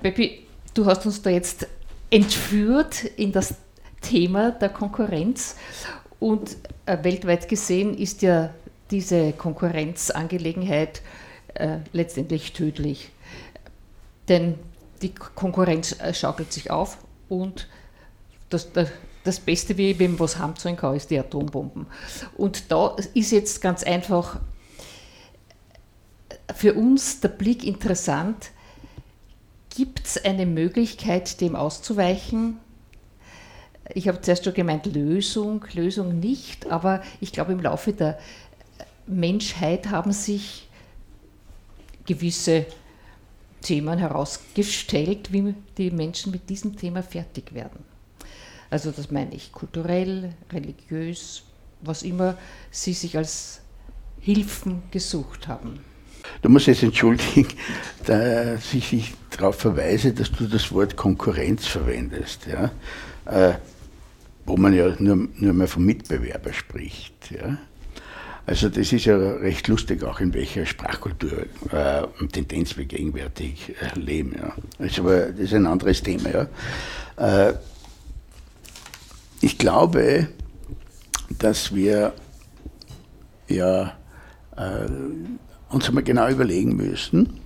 Peppi, du hast uns da jetzt entführt in das Thema der Konkurrenz und äh, weltweit gesehen ist ja diese Konkurrenzangelegenheit äh, letztendlich tödlich. Denn die Konkurrenz äh, schaukelt sich auf und das, das, das Beste, wie wem was heimzahlen kann, ist die Atombomben. Und da ist jetzt ganz einfach für uns der Blick interessant, gibt es eine Möglichkeit, dem auszuweichen? Ich habe zuerst schon gemeint, Lösung, Lösung nicht, aber ich glaube, im Laufe der Menschheit haben sich gewisse Themen herausgestellt, wie die Menschen mit diesem Thema fertig werden. Also das meine ich kulturell, religiös, was immer sie sich als Hilfen gesucht haben. Du musst jetzt entschuldigen, dass ich darauf verweise, dass du das Wort Konkurrenz verwendest, ja? Äh, wo man ja nur, nur mal vom Mitbewerber spricht. Ja? Also das ist ja recht lustig, auch in welcher Sprachkultur äh, und Tendenz wir gegenwärtig äh, leben. Ja. Also, aber das ist ein anderes Thema. Ja. Äh, ich glaube, dass wir ja äh, uns einmal genau überlegen müssen,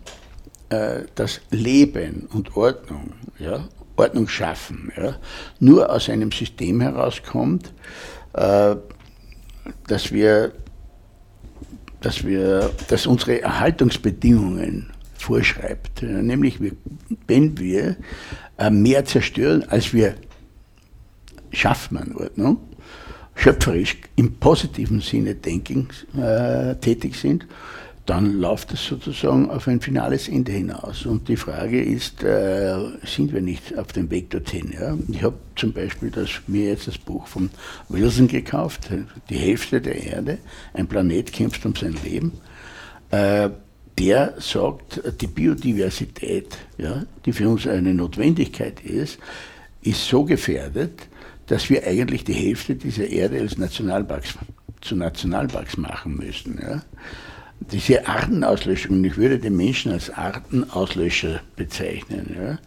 äh, dass Leben und Ordnung, ja, Ordnung schaffen, ja, nur aus einem System herauskommt, äh, dass wir dass, wir, dass unsere Erhaltungsbedingungen vorschreibt. Nämlich, wenn wir äh, mehr zerstören, als wir schaffen an Ordnung, schöpferisch im positiven Sinne denken, äh, tätig sind, dann läuft es sozusagen auf ein finales Ende hinaus. Und die Frage ist, äh, sind wir nicht auf dem Weg dorthin? Ja? Ich habe zum Beispiel das, mir jetzt das Buch von Wilson gekauft, Die Hälfte der Erde, ein Planet kämpft um sein Leben. Äh, der sagt, die Biodiversität, ja, die für uns eine Notwendigkeit ist, ist so gefährdet, dass wir eigentlich die Hälfte dieser Erde als Nationalparks zu Nationalparks machen müssen. Ja diese Artenauslöschung, ich würde den Menschen als Artenauslöscher bezeichnen. Ja.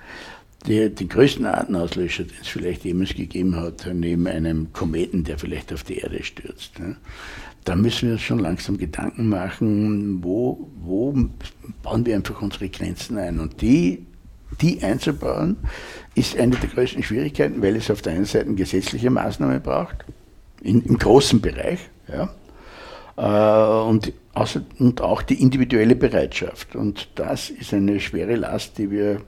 Die, die größten Artenauslöscher, die es vielleicht jemals gegeben hat, neben einem Kometen, der vielleicht auf die Erde stürzt. Ja. Da müssen wir uns schon langsam Gedanken machen, wo, wo bauen wir einfach unsere Grenzen ein. Und die, die einzubauen, ist eine der größten Schwierigkeiten, weil es auf der einen Seite gesetzliche Maßnahmen braucht, in, im großen Bereich, ja, und, und auch die individuelle Bereitschaft. Und das ist eine schwere Last, die wir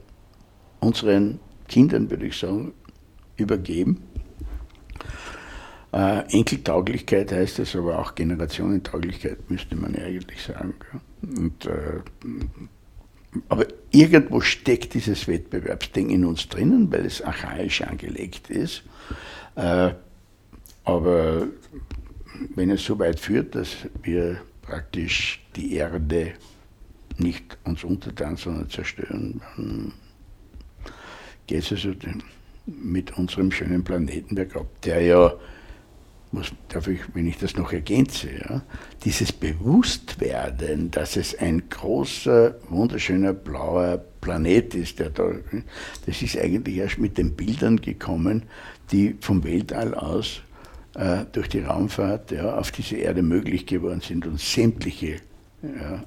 unseren Kindern, würde ich sagen, übergeben. Äh, Enkeltauglichkeit heißt es, aber auch Generationentauglichkeit müsste man eigentlich sagen. Und, äh, aber irgendwo steckt dieses Wettbewerbsding in uns drinnen, weil es archaisch angelegt ist. Äh, aber wenn es so weit führt, dass wir praktisch die Erde nicht uns untertan, sondern zerstören, dann geht es also mit unserem schönen Planeten bergab, der ja, muss, darf ich, wenn ich das noch ergänze, ja, dieses Bewusstwerden, dass es ein großer, wunderschöner, blauer Planet ist, der da, das ist eigentlich erst mit den Bildern gekommen, die vom Weltall aus äh, durch die Raumfahrt ja, auf diese Erde möglich geworden sind und sämtliche ja,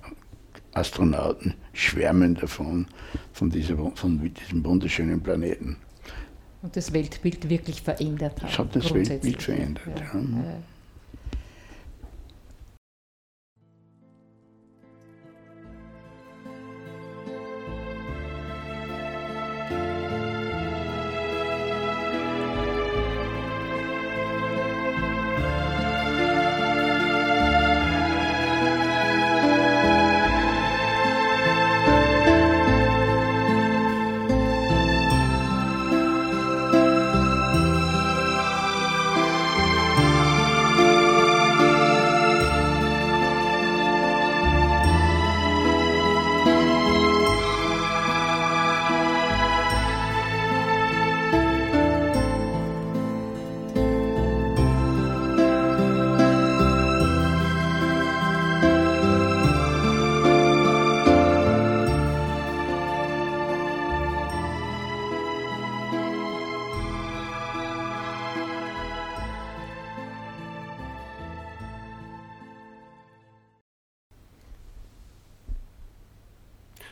Astronauten schwärmen davon, von, dieser, von diesem wunderschönen Planeten. Und das Weltbild wirklich verändert hat. Das hat das Weltbild verändert. Ja. ja.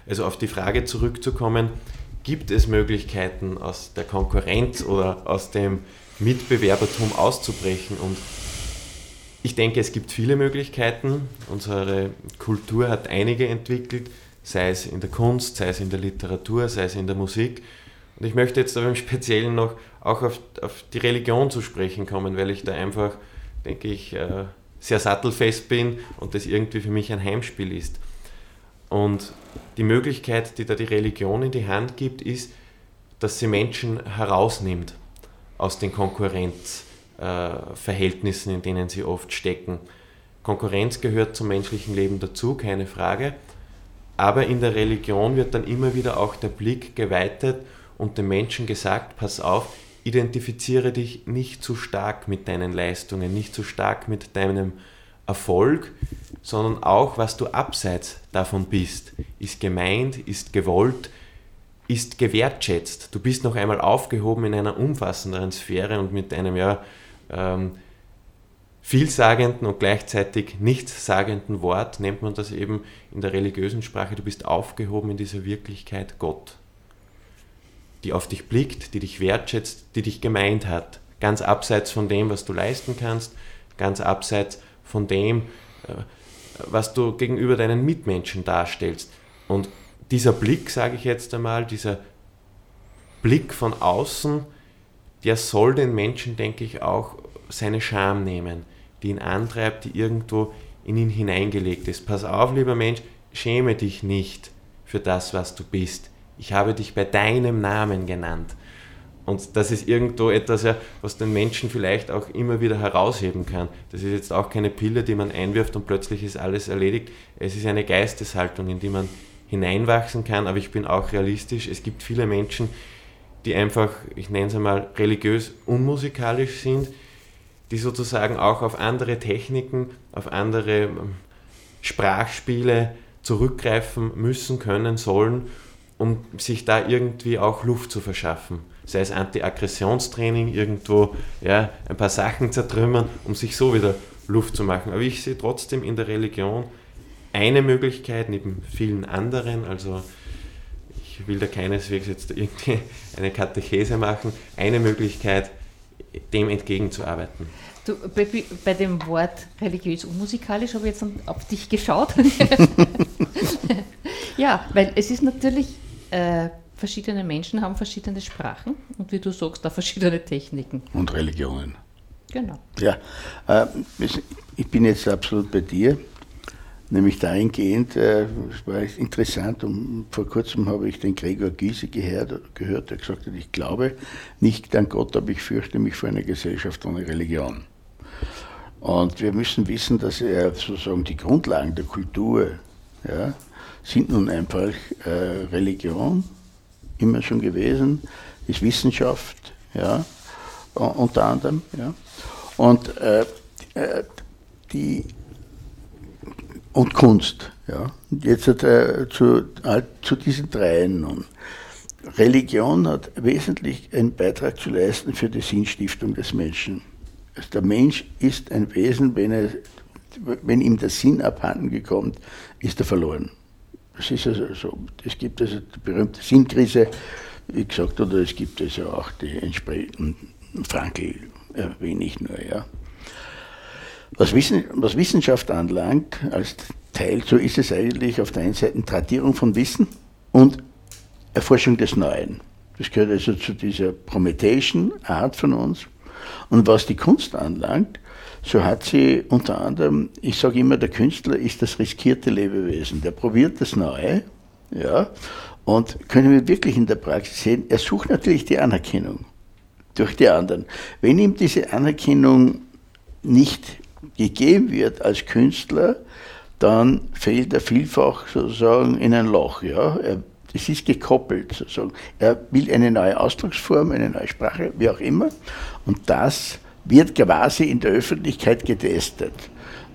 Also auf die Frage zurückzukommen, gibt es Möglichkeiten aus der Konkurrenz oder aus dem Mitbewerbertum auszubrechen? Und ich denke, es gibt viele Möglichkeiten. Unsere Kultur hat einige entwickelt, sei es in der Kunst, sei es in der Literatur, sei es in der Musik. Und ich möchte jetzt aber im Speziellen noch auch auf, auf die Religion zu sprechen kommen, weil ich da einfach, denke ich, äh, sehr sattelfest bin und das irgendwie für mich ein Heimspiel ist. Und die Möglichkeit, die da die Religion in die Hand gibt, ist, dass sie Menschen herausnimmt aus den Konkurrenzverhältnissen, in denen sie oft stecken. Konkurrenz gehört zum menschlichen Leben dazu, keine Frage. Aber in der Religion wird dann immer wieder auch der Blick geweitet und dem Menschen gesagt, pass auf, identifiziere dich nicht zu stark mit deinen Leistungen, nicht zu stark mit deinem Erfolg, sondern auch, was du abseits davon bist, ist gemeint, ist gewollt, ist gewertschätzt. Du bist noch einmal aufgehoben in einer umfassenderen Sphäre und mit einem ja ähm, vielsagenden und gleichzeitig nichtssagenden Wort nennt man das eben in der religiösen Sprache. Du bist aufgehoben in dieser Wirklichkeit Gott die auf dich blickt, die dich wertschätzt, die dich gemeint hat. Ganz abseits von dem, was du leisten kannst, ganz abseits von dem, äh, was du gegenüber deinen Mitmenschen darstellst. Und dieser Blick, sage ich jetzt einmal, dieser Blick von außen, der soll den Menschen, denke ich, auch seine Scham nehmen, die ihn antreibt, die irgendwo in ihn hineingelegt ist. Pass auf, lieber Mensch, schäme dich nicht für das, was du bist ich habe dich bei deinem Namen genannt. Und das ist irgendwo etwas, was den Menschen vielleicht auch immer wieder herausheben kann. Das ist jetzt auch keine Pille, die man einwirft und plötzlich ist alles erledigt. Es ist eine Geisteshaltung, in die man hineinwachsen kann, aber ich bin auch realistisch. Es gibt viele Menschen, die einfach, ich nenne es einmal, religiös unmusikalisch sind, die sozusagen auch auf andere Techniken, auf andere ähm, Sprachspiele zurückgreifen müssen, können, sollen um sich da irgendwie auch Luft zu verschaffen. Sei es Anti-Aggressionstraining, irgendwo ja, ein paar Sachen zertrümmern, um sich so wieder Luft zu machen. Aber ich sehe trotzdem in der Religion eine Möglichkeit neben vielen anderen, also ich will da keineswegs jetzt irgendwie eine Katechese machen, eine Möglichkeit, dem entgegenzuarbeiten. Du, bei, bei dem Wort religiös unmusikalisch habe ich jetzt auf dich geschaut. ja, weil es ist natürlich äh, verschiedene Menschen haben verschiedene Sprachen und wie du sagst, da verschiedene Techniken. Und Religionen. Genau. Ja, äh, ich bin jetzt absolut bei dir, nämlich dahingehend, äh, es war interessant, und vor kurzem habe ich den Gregor Gysi gehört, gehört, der gesagt hat, ich glaube nicht an Gott, aber ich fürchte mich vor einer Gesellschaft ohne Religion. Und wir müssen wissen, dass sozusagen die Grundlagen der Kultur, ja, sind nun einfach äh, Religion, immer schon gewesen, ist Wissenschaft, ja, unter anderem, ja. Und, äh, äh, die, und Kunst, ja. Jetzt äh, zu, zu diesen dreien nun. Religion hat wesentlich einen Beitrag zu leisten für die Sinnstiftung des Menschen. Also der Mensch ist ein Wesen, wenn, er, wenn ihm der Sinn abhanden gekommen, ist er verloren. Es ist also so, es gibt also die berühmte Sinnkrise, wie gesagt, oder es gibt also auch die entsprechenden, Frankel erwähne ich nur, ja. Was, Wissen, was Wissenschaft anlangt, als Teil, so ist es eigentlich auf der einen Seite Tradierung von Wissen und Erforschung des Neuen. Das gehört also zu dieser prometheischen Art von uns. Und was die Kunst anlangt, so hat sie unter anderem, ich sage immer, der Künstler ist das riskierte Lebewesen. Der probiert das Neue, ja, und können wir wirklich in der Praxis sehen, er sucht natürlich die Anerkennung durch die anderen. Wenn ihm diese Anerkennung nicht gegeben wird als Künstler, dann fällt er vielfach sozusagen in ein Loch. Ja? Er, das ist gekoppelt sozusagen. Er will eine neue Ausdrucksform, eine neue Sprache, wie auch immer. Und das wird quasi in der Öffentlichkeit getestet.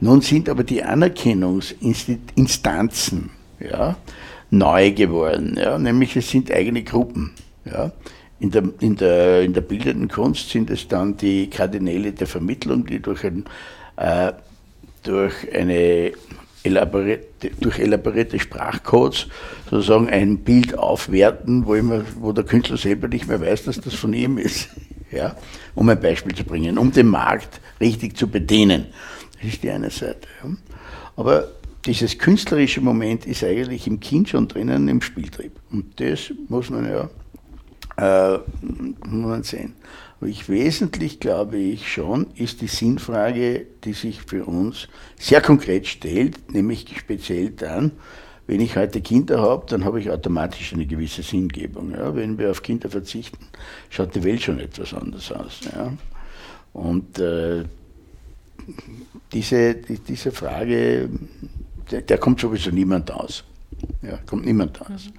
Nun sind aber die Anerkennungsinstanzen ja, neu geworden, ja, nämlich es sind eigene Gruppen. Ja. In der, in, der, in der bildenden Kunst sind es dann die Kardinäle der Vermittlung, die durch, ein, äh, durch eine elaborierte, durch elaborierte Sprachcodes sozusagen ein Bild aufwerten, wo, immer, wo der Künstler selber nicht mehr weiß, dass das von ihm ist ja, um ein Beispiel zu bringen, um den Markt richtig zu bedienen. Das ist die eine Seite. Ja. Aber dieses künstlerische Moment ist eigentlich im Kind schon drinnen im Spieltrieb. Und das muss man ja äh, muss man sehen. Aber ich wesentlich glaube ich schon, ist die Sinnfrage, die sich für uns sehr konkret stellt, nämlich speziell dann, wenn ich heute Kinder habe, dann habe ich automatisch eine gewisse Sinngebung. Ja. Wenn wir auf Kinder verzichten, schaut die Welt schon etwas anders aus. Ja. Und äh, diese, die, diese Frage, der, der, kommt sowieso niemand aus. Ja, kommt niemand aus. Mhm.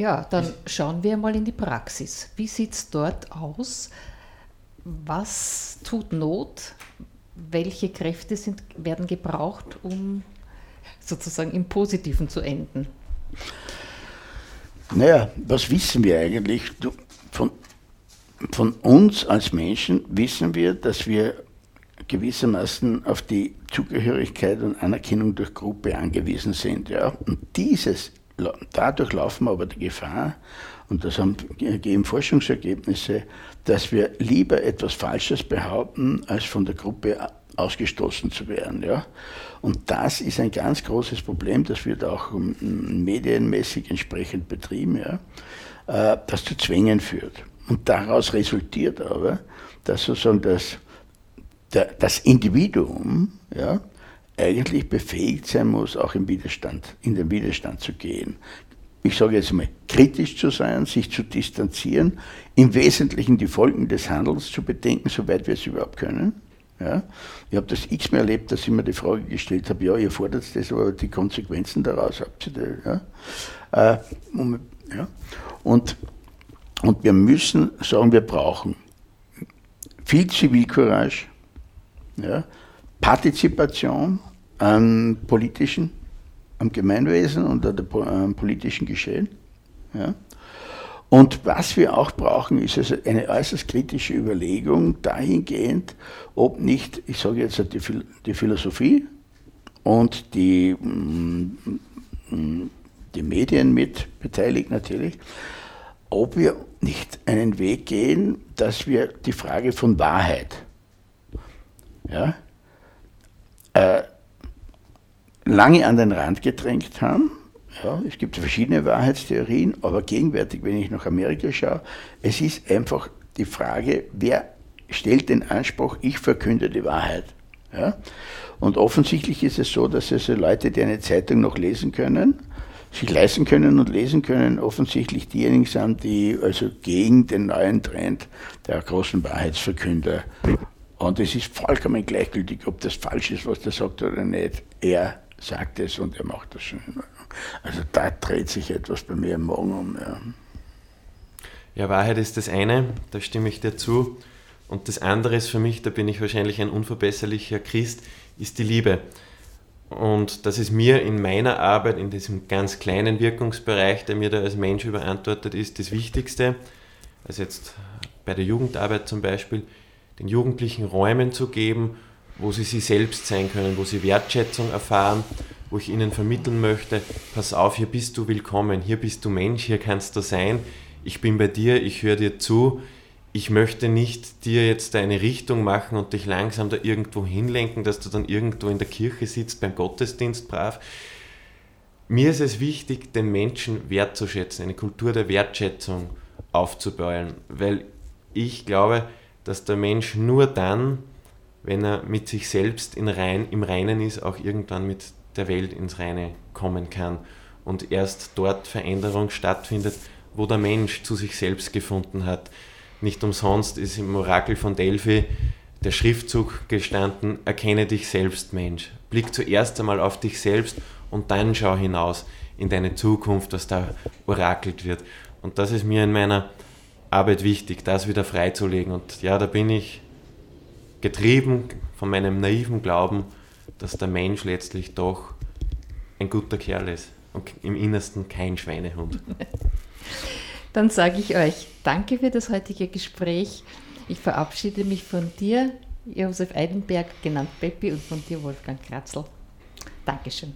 Ja, dann schauen wir mal in die Praxis. Wie sieht es dort aus? Was tut Not? Welche Kräfte sind, werden gebraucht, um sozusagen im Positiven zu enden? Naja, was wissen wir eigentlich? Von, von uns als Menschen wissen wir, dass wir gewissermaßen auf die Zugehörigkeit und Anerkennung durch Gruppe angewiesen sind. Ja? Und dieses dadurch laufen wir aber die Gefahr, und das haben, Forschungsergebnisse, dass wir lieber etwas Falsches behaupten, als von der Gruppe ausgestoßen zu werden. Ja? Und das ist ein ganz großes Problem, das wird auch medienmäßig entsprechend betrieben, ja? Äh, das zu Zwängen führt. Und daraus resultiert aber, dass sozusagen das, das Individuum ja, eigentlich befähigt sein muss, auch im Widerstand, in den Widerstand zu gehen. Ich sage jetzt mal, kritisch zu sein, sich zu distanzieren, im Wesentlichen die Folgen des Handels zu bedenken, soweit wir es überhaupt können. Ja, ich habe das x-mal erlebt, dass ich mir die Frage gestellt habe, ja, ihr fordert das, aber die Konsequenzen daraus habt ihr da, ja? Äh, und, ja? Und, und wir müssen sagen, wir brauchen viel Zivilcourage, ja? Partizipation, am politischen, am Gemeinwesen und am politischen Geschehen. Ja. Und was wir auch brauchen, ist also eine äußerst kritische Überlegung dahingehend, ob nicht, ich sage jetzt die, die Philosophie und die, mm, mm, die Medien mit beteiligt natürlich, ob wir nicht einen Weg gehen, dass wir die Frage von Wahrheit ja, äh, lange an den Rand gedrängt haben. Ja, es gibt verschiedene Wahrheitstheorien, aber gegenwärtig, wenn ich nach Amerika schaue, es ist einfach die Frage, wer stellt den Anspruch, ich verkünde die Wahrheit. Ja? Und offensichtlich ist es so, dass also Leute, die eine Zeitung noch lesen können, sich leisten können und lesen können, offensichtlich diejenigen sind, die also gegen den neuen Trend der großen Wahrheitsverkünder. Und es ist vollkommen gleichgültig, ob das falsch ist, was der sagt oder nicht. Er sagt es und er macht das schon. Also da dreht sich etwas bei mir im Morgen um. Ja. ja, Wahrheit ist das eine, da stimme ich dir zu. Und das andere ist für mich, da bin ich wahrscheinlich ein unverbesserlicher Christ, ist die Liebe. Und das ist mir in meiner Arbeit, in diesem ganz kleinen Wirkungsbereich, der mir da als Mensch überantwortet ist, das Wichtigste. Also jetzt bei der Jugendarbeit zum Beispiel, den Jugendlichen Räumen zu geben, wo sie sie selbst sein können, wo sie Wertschätzung erfahren, wo ich ihnen vermitteln möchte, pass auf, hier bist du willkommen, hier bist du Mensch, hier kannst du sein, ich bin bei dir, ich höre dir zu, ich möchte nicht dir jetzt eine Richtung machen und dich langsam da irgendwo hinlenken, dass du dann irgendwo in der Kirche sitzt beim Gottesdienst brav. Mir ist es wichtig, den Menschen wertzuschätzen, eine Kultur der Wertschätzung aufzubauen, weil ich glaube, dass der Mensch nur dann wenn er mit sich selbst in Rein, im Reinen ist, auch irgendwann mit der Welt ins Reine kommen kann und erst dort Veränderung stattfindet, wo der Mensch zu sich selbst gefunden hat. Nicht umsonst ist im Orakel von Delphi der Schriftzug gestanden, erkenne dich selbst, Mensch. Blick zuerst einmal auf dich selbst und dann schau hinaus in deine Zukunft, was da orakelt wird. Und das ist mir in meiner Arbeit wichtig, das wieder freizulegen. Und ja, da bin ich getrieben von meinem naiven Glauben, dass der Mensch letztlich doch ein guter Kerl ist und im Innersten kein Schweinehund. Dann sage ich euch danke für das heutige Gespräch. Ich verabschiede mich von dir, Josef Eidenberg, genannt Peppi, und von dir, Wolfgang Kratzel. Dankeschön.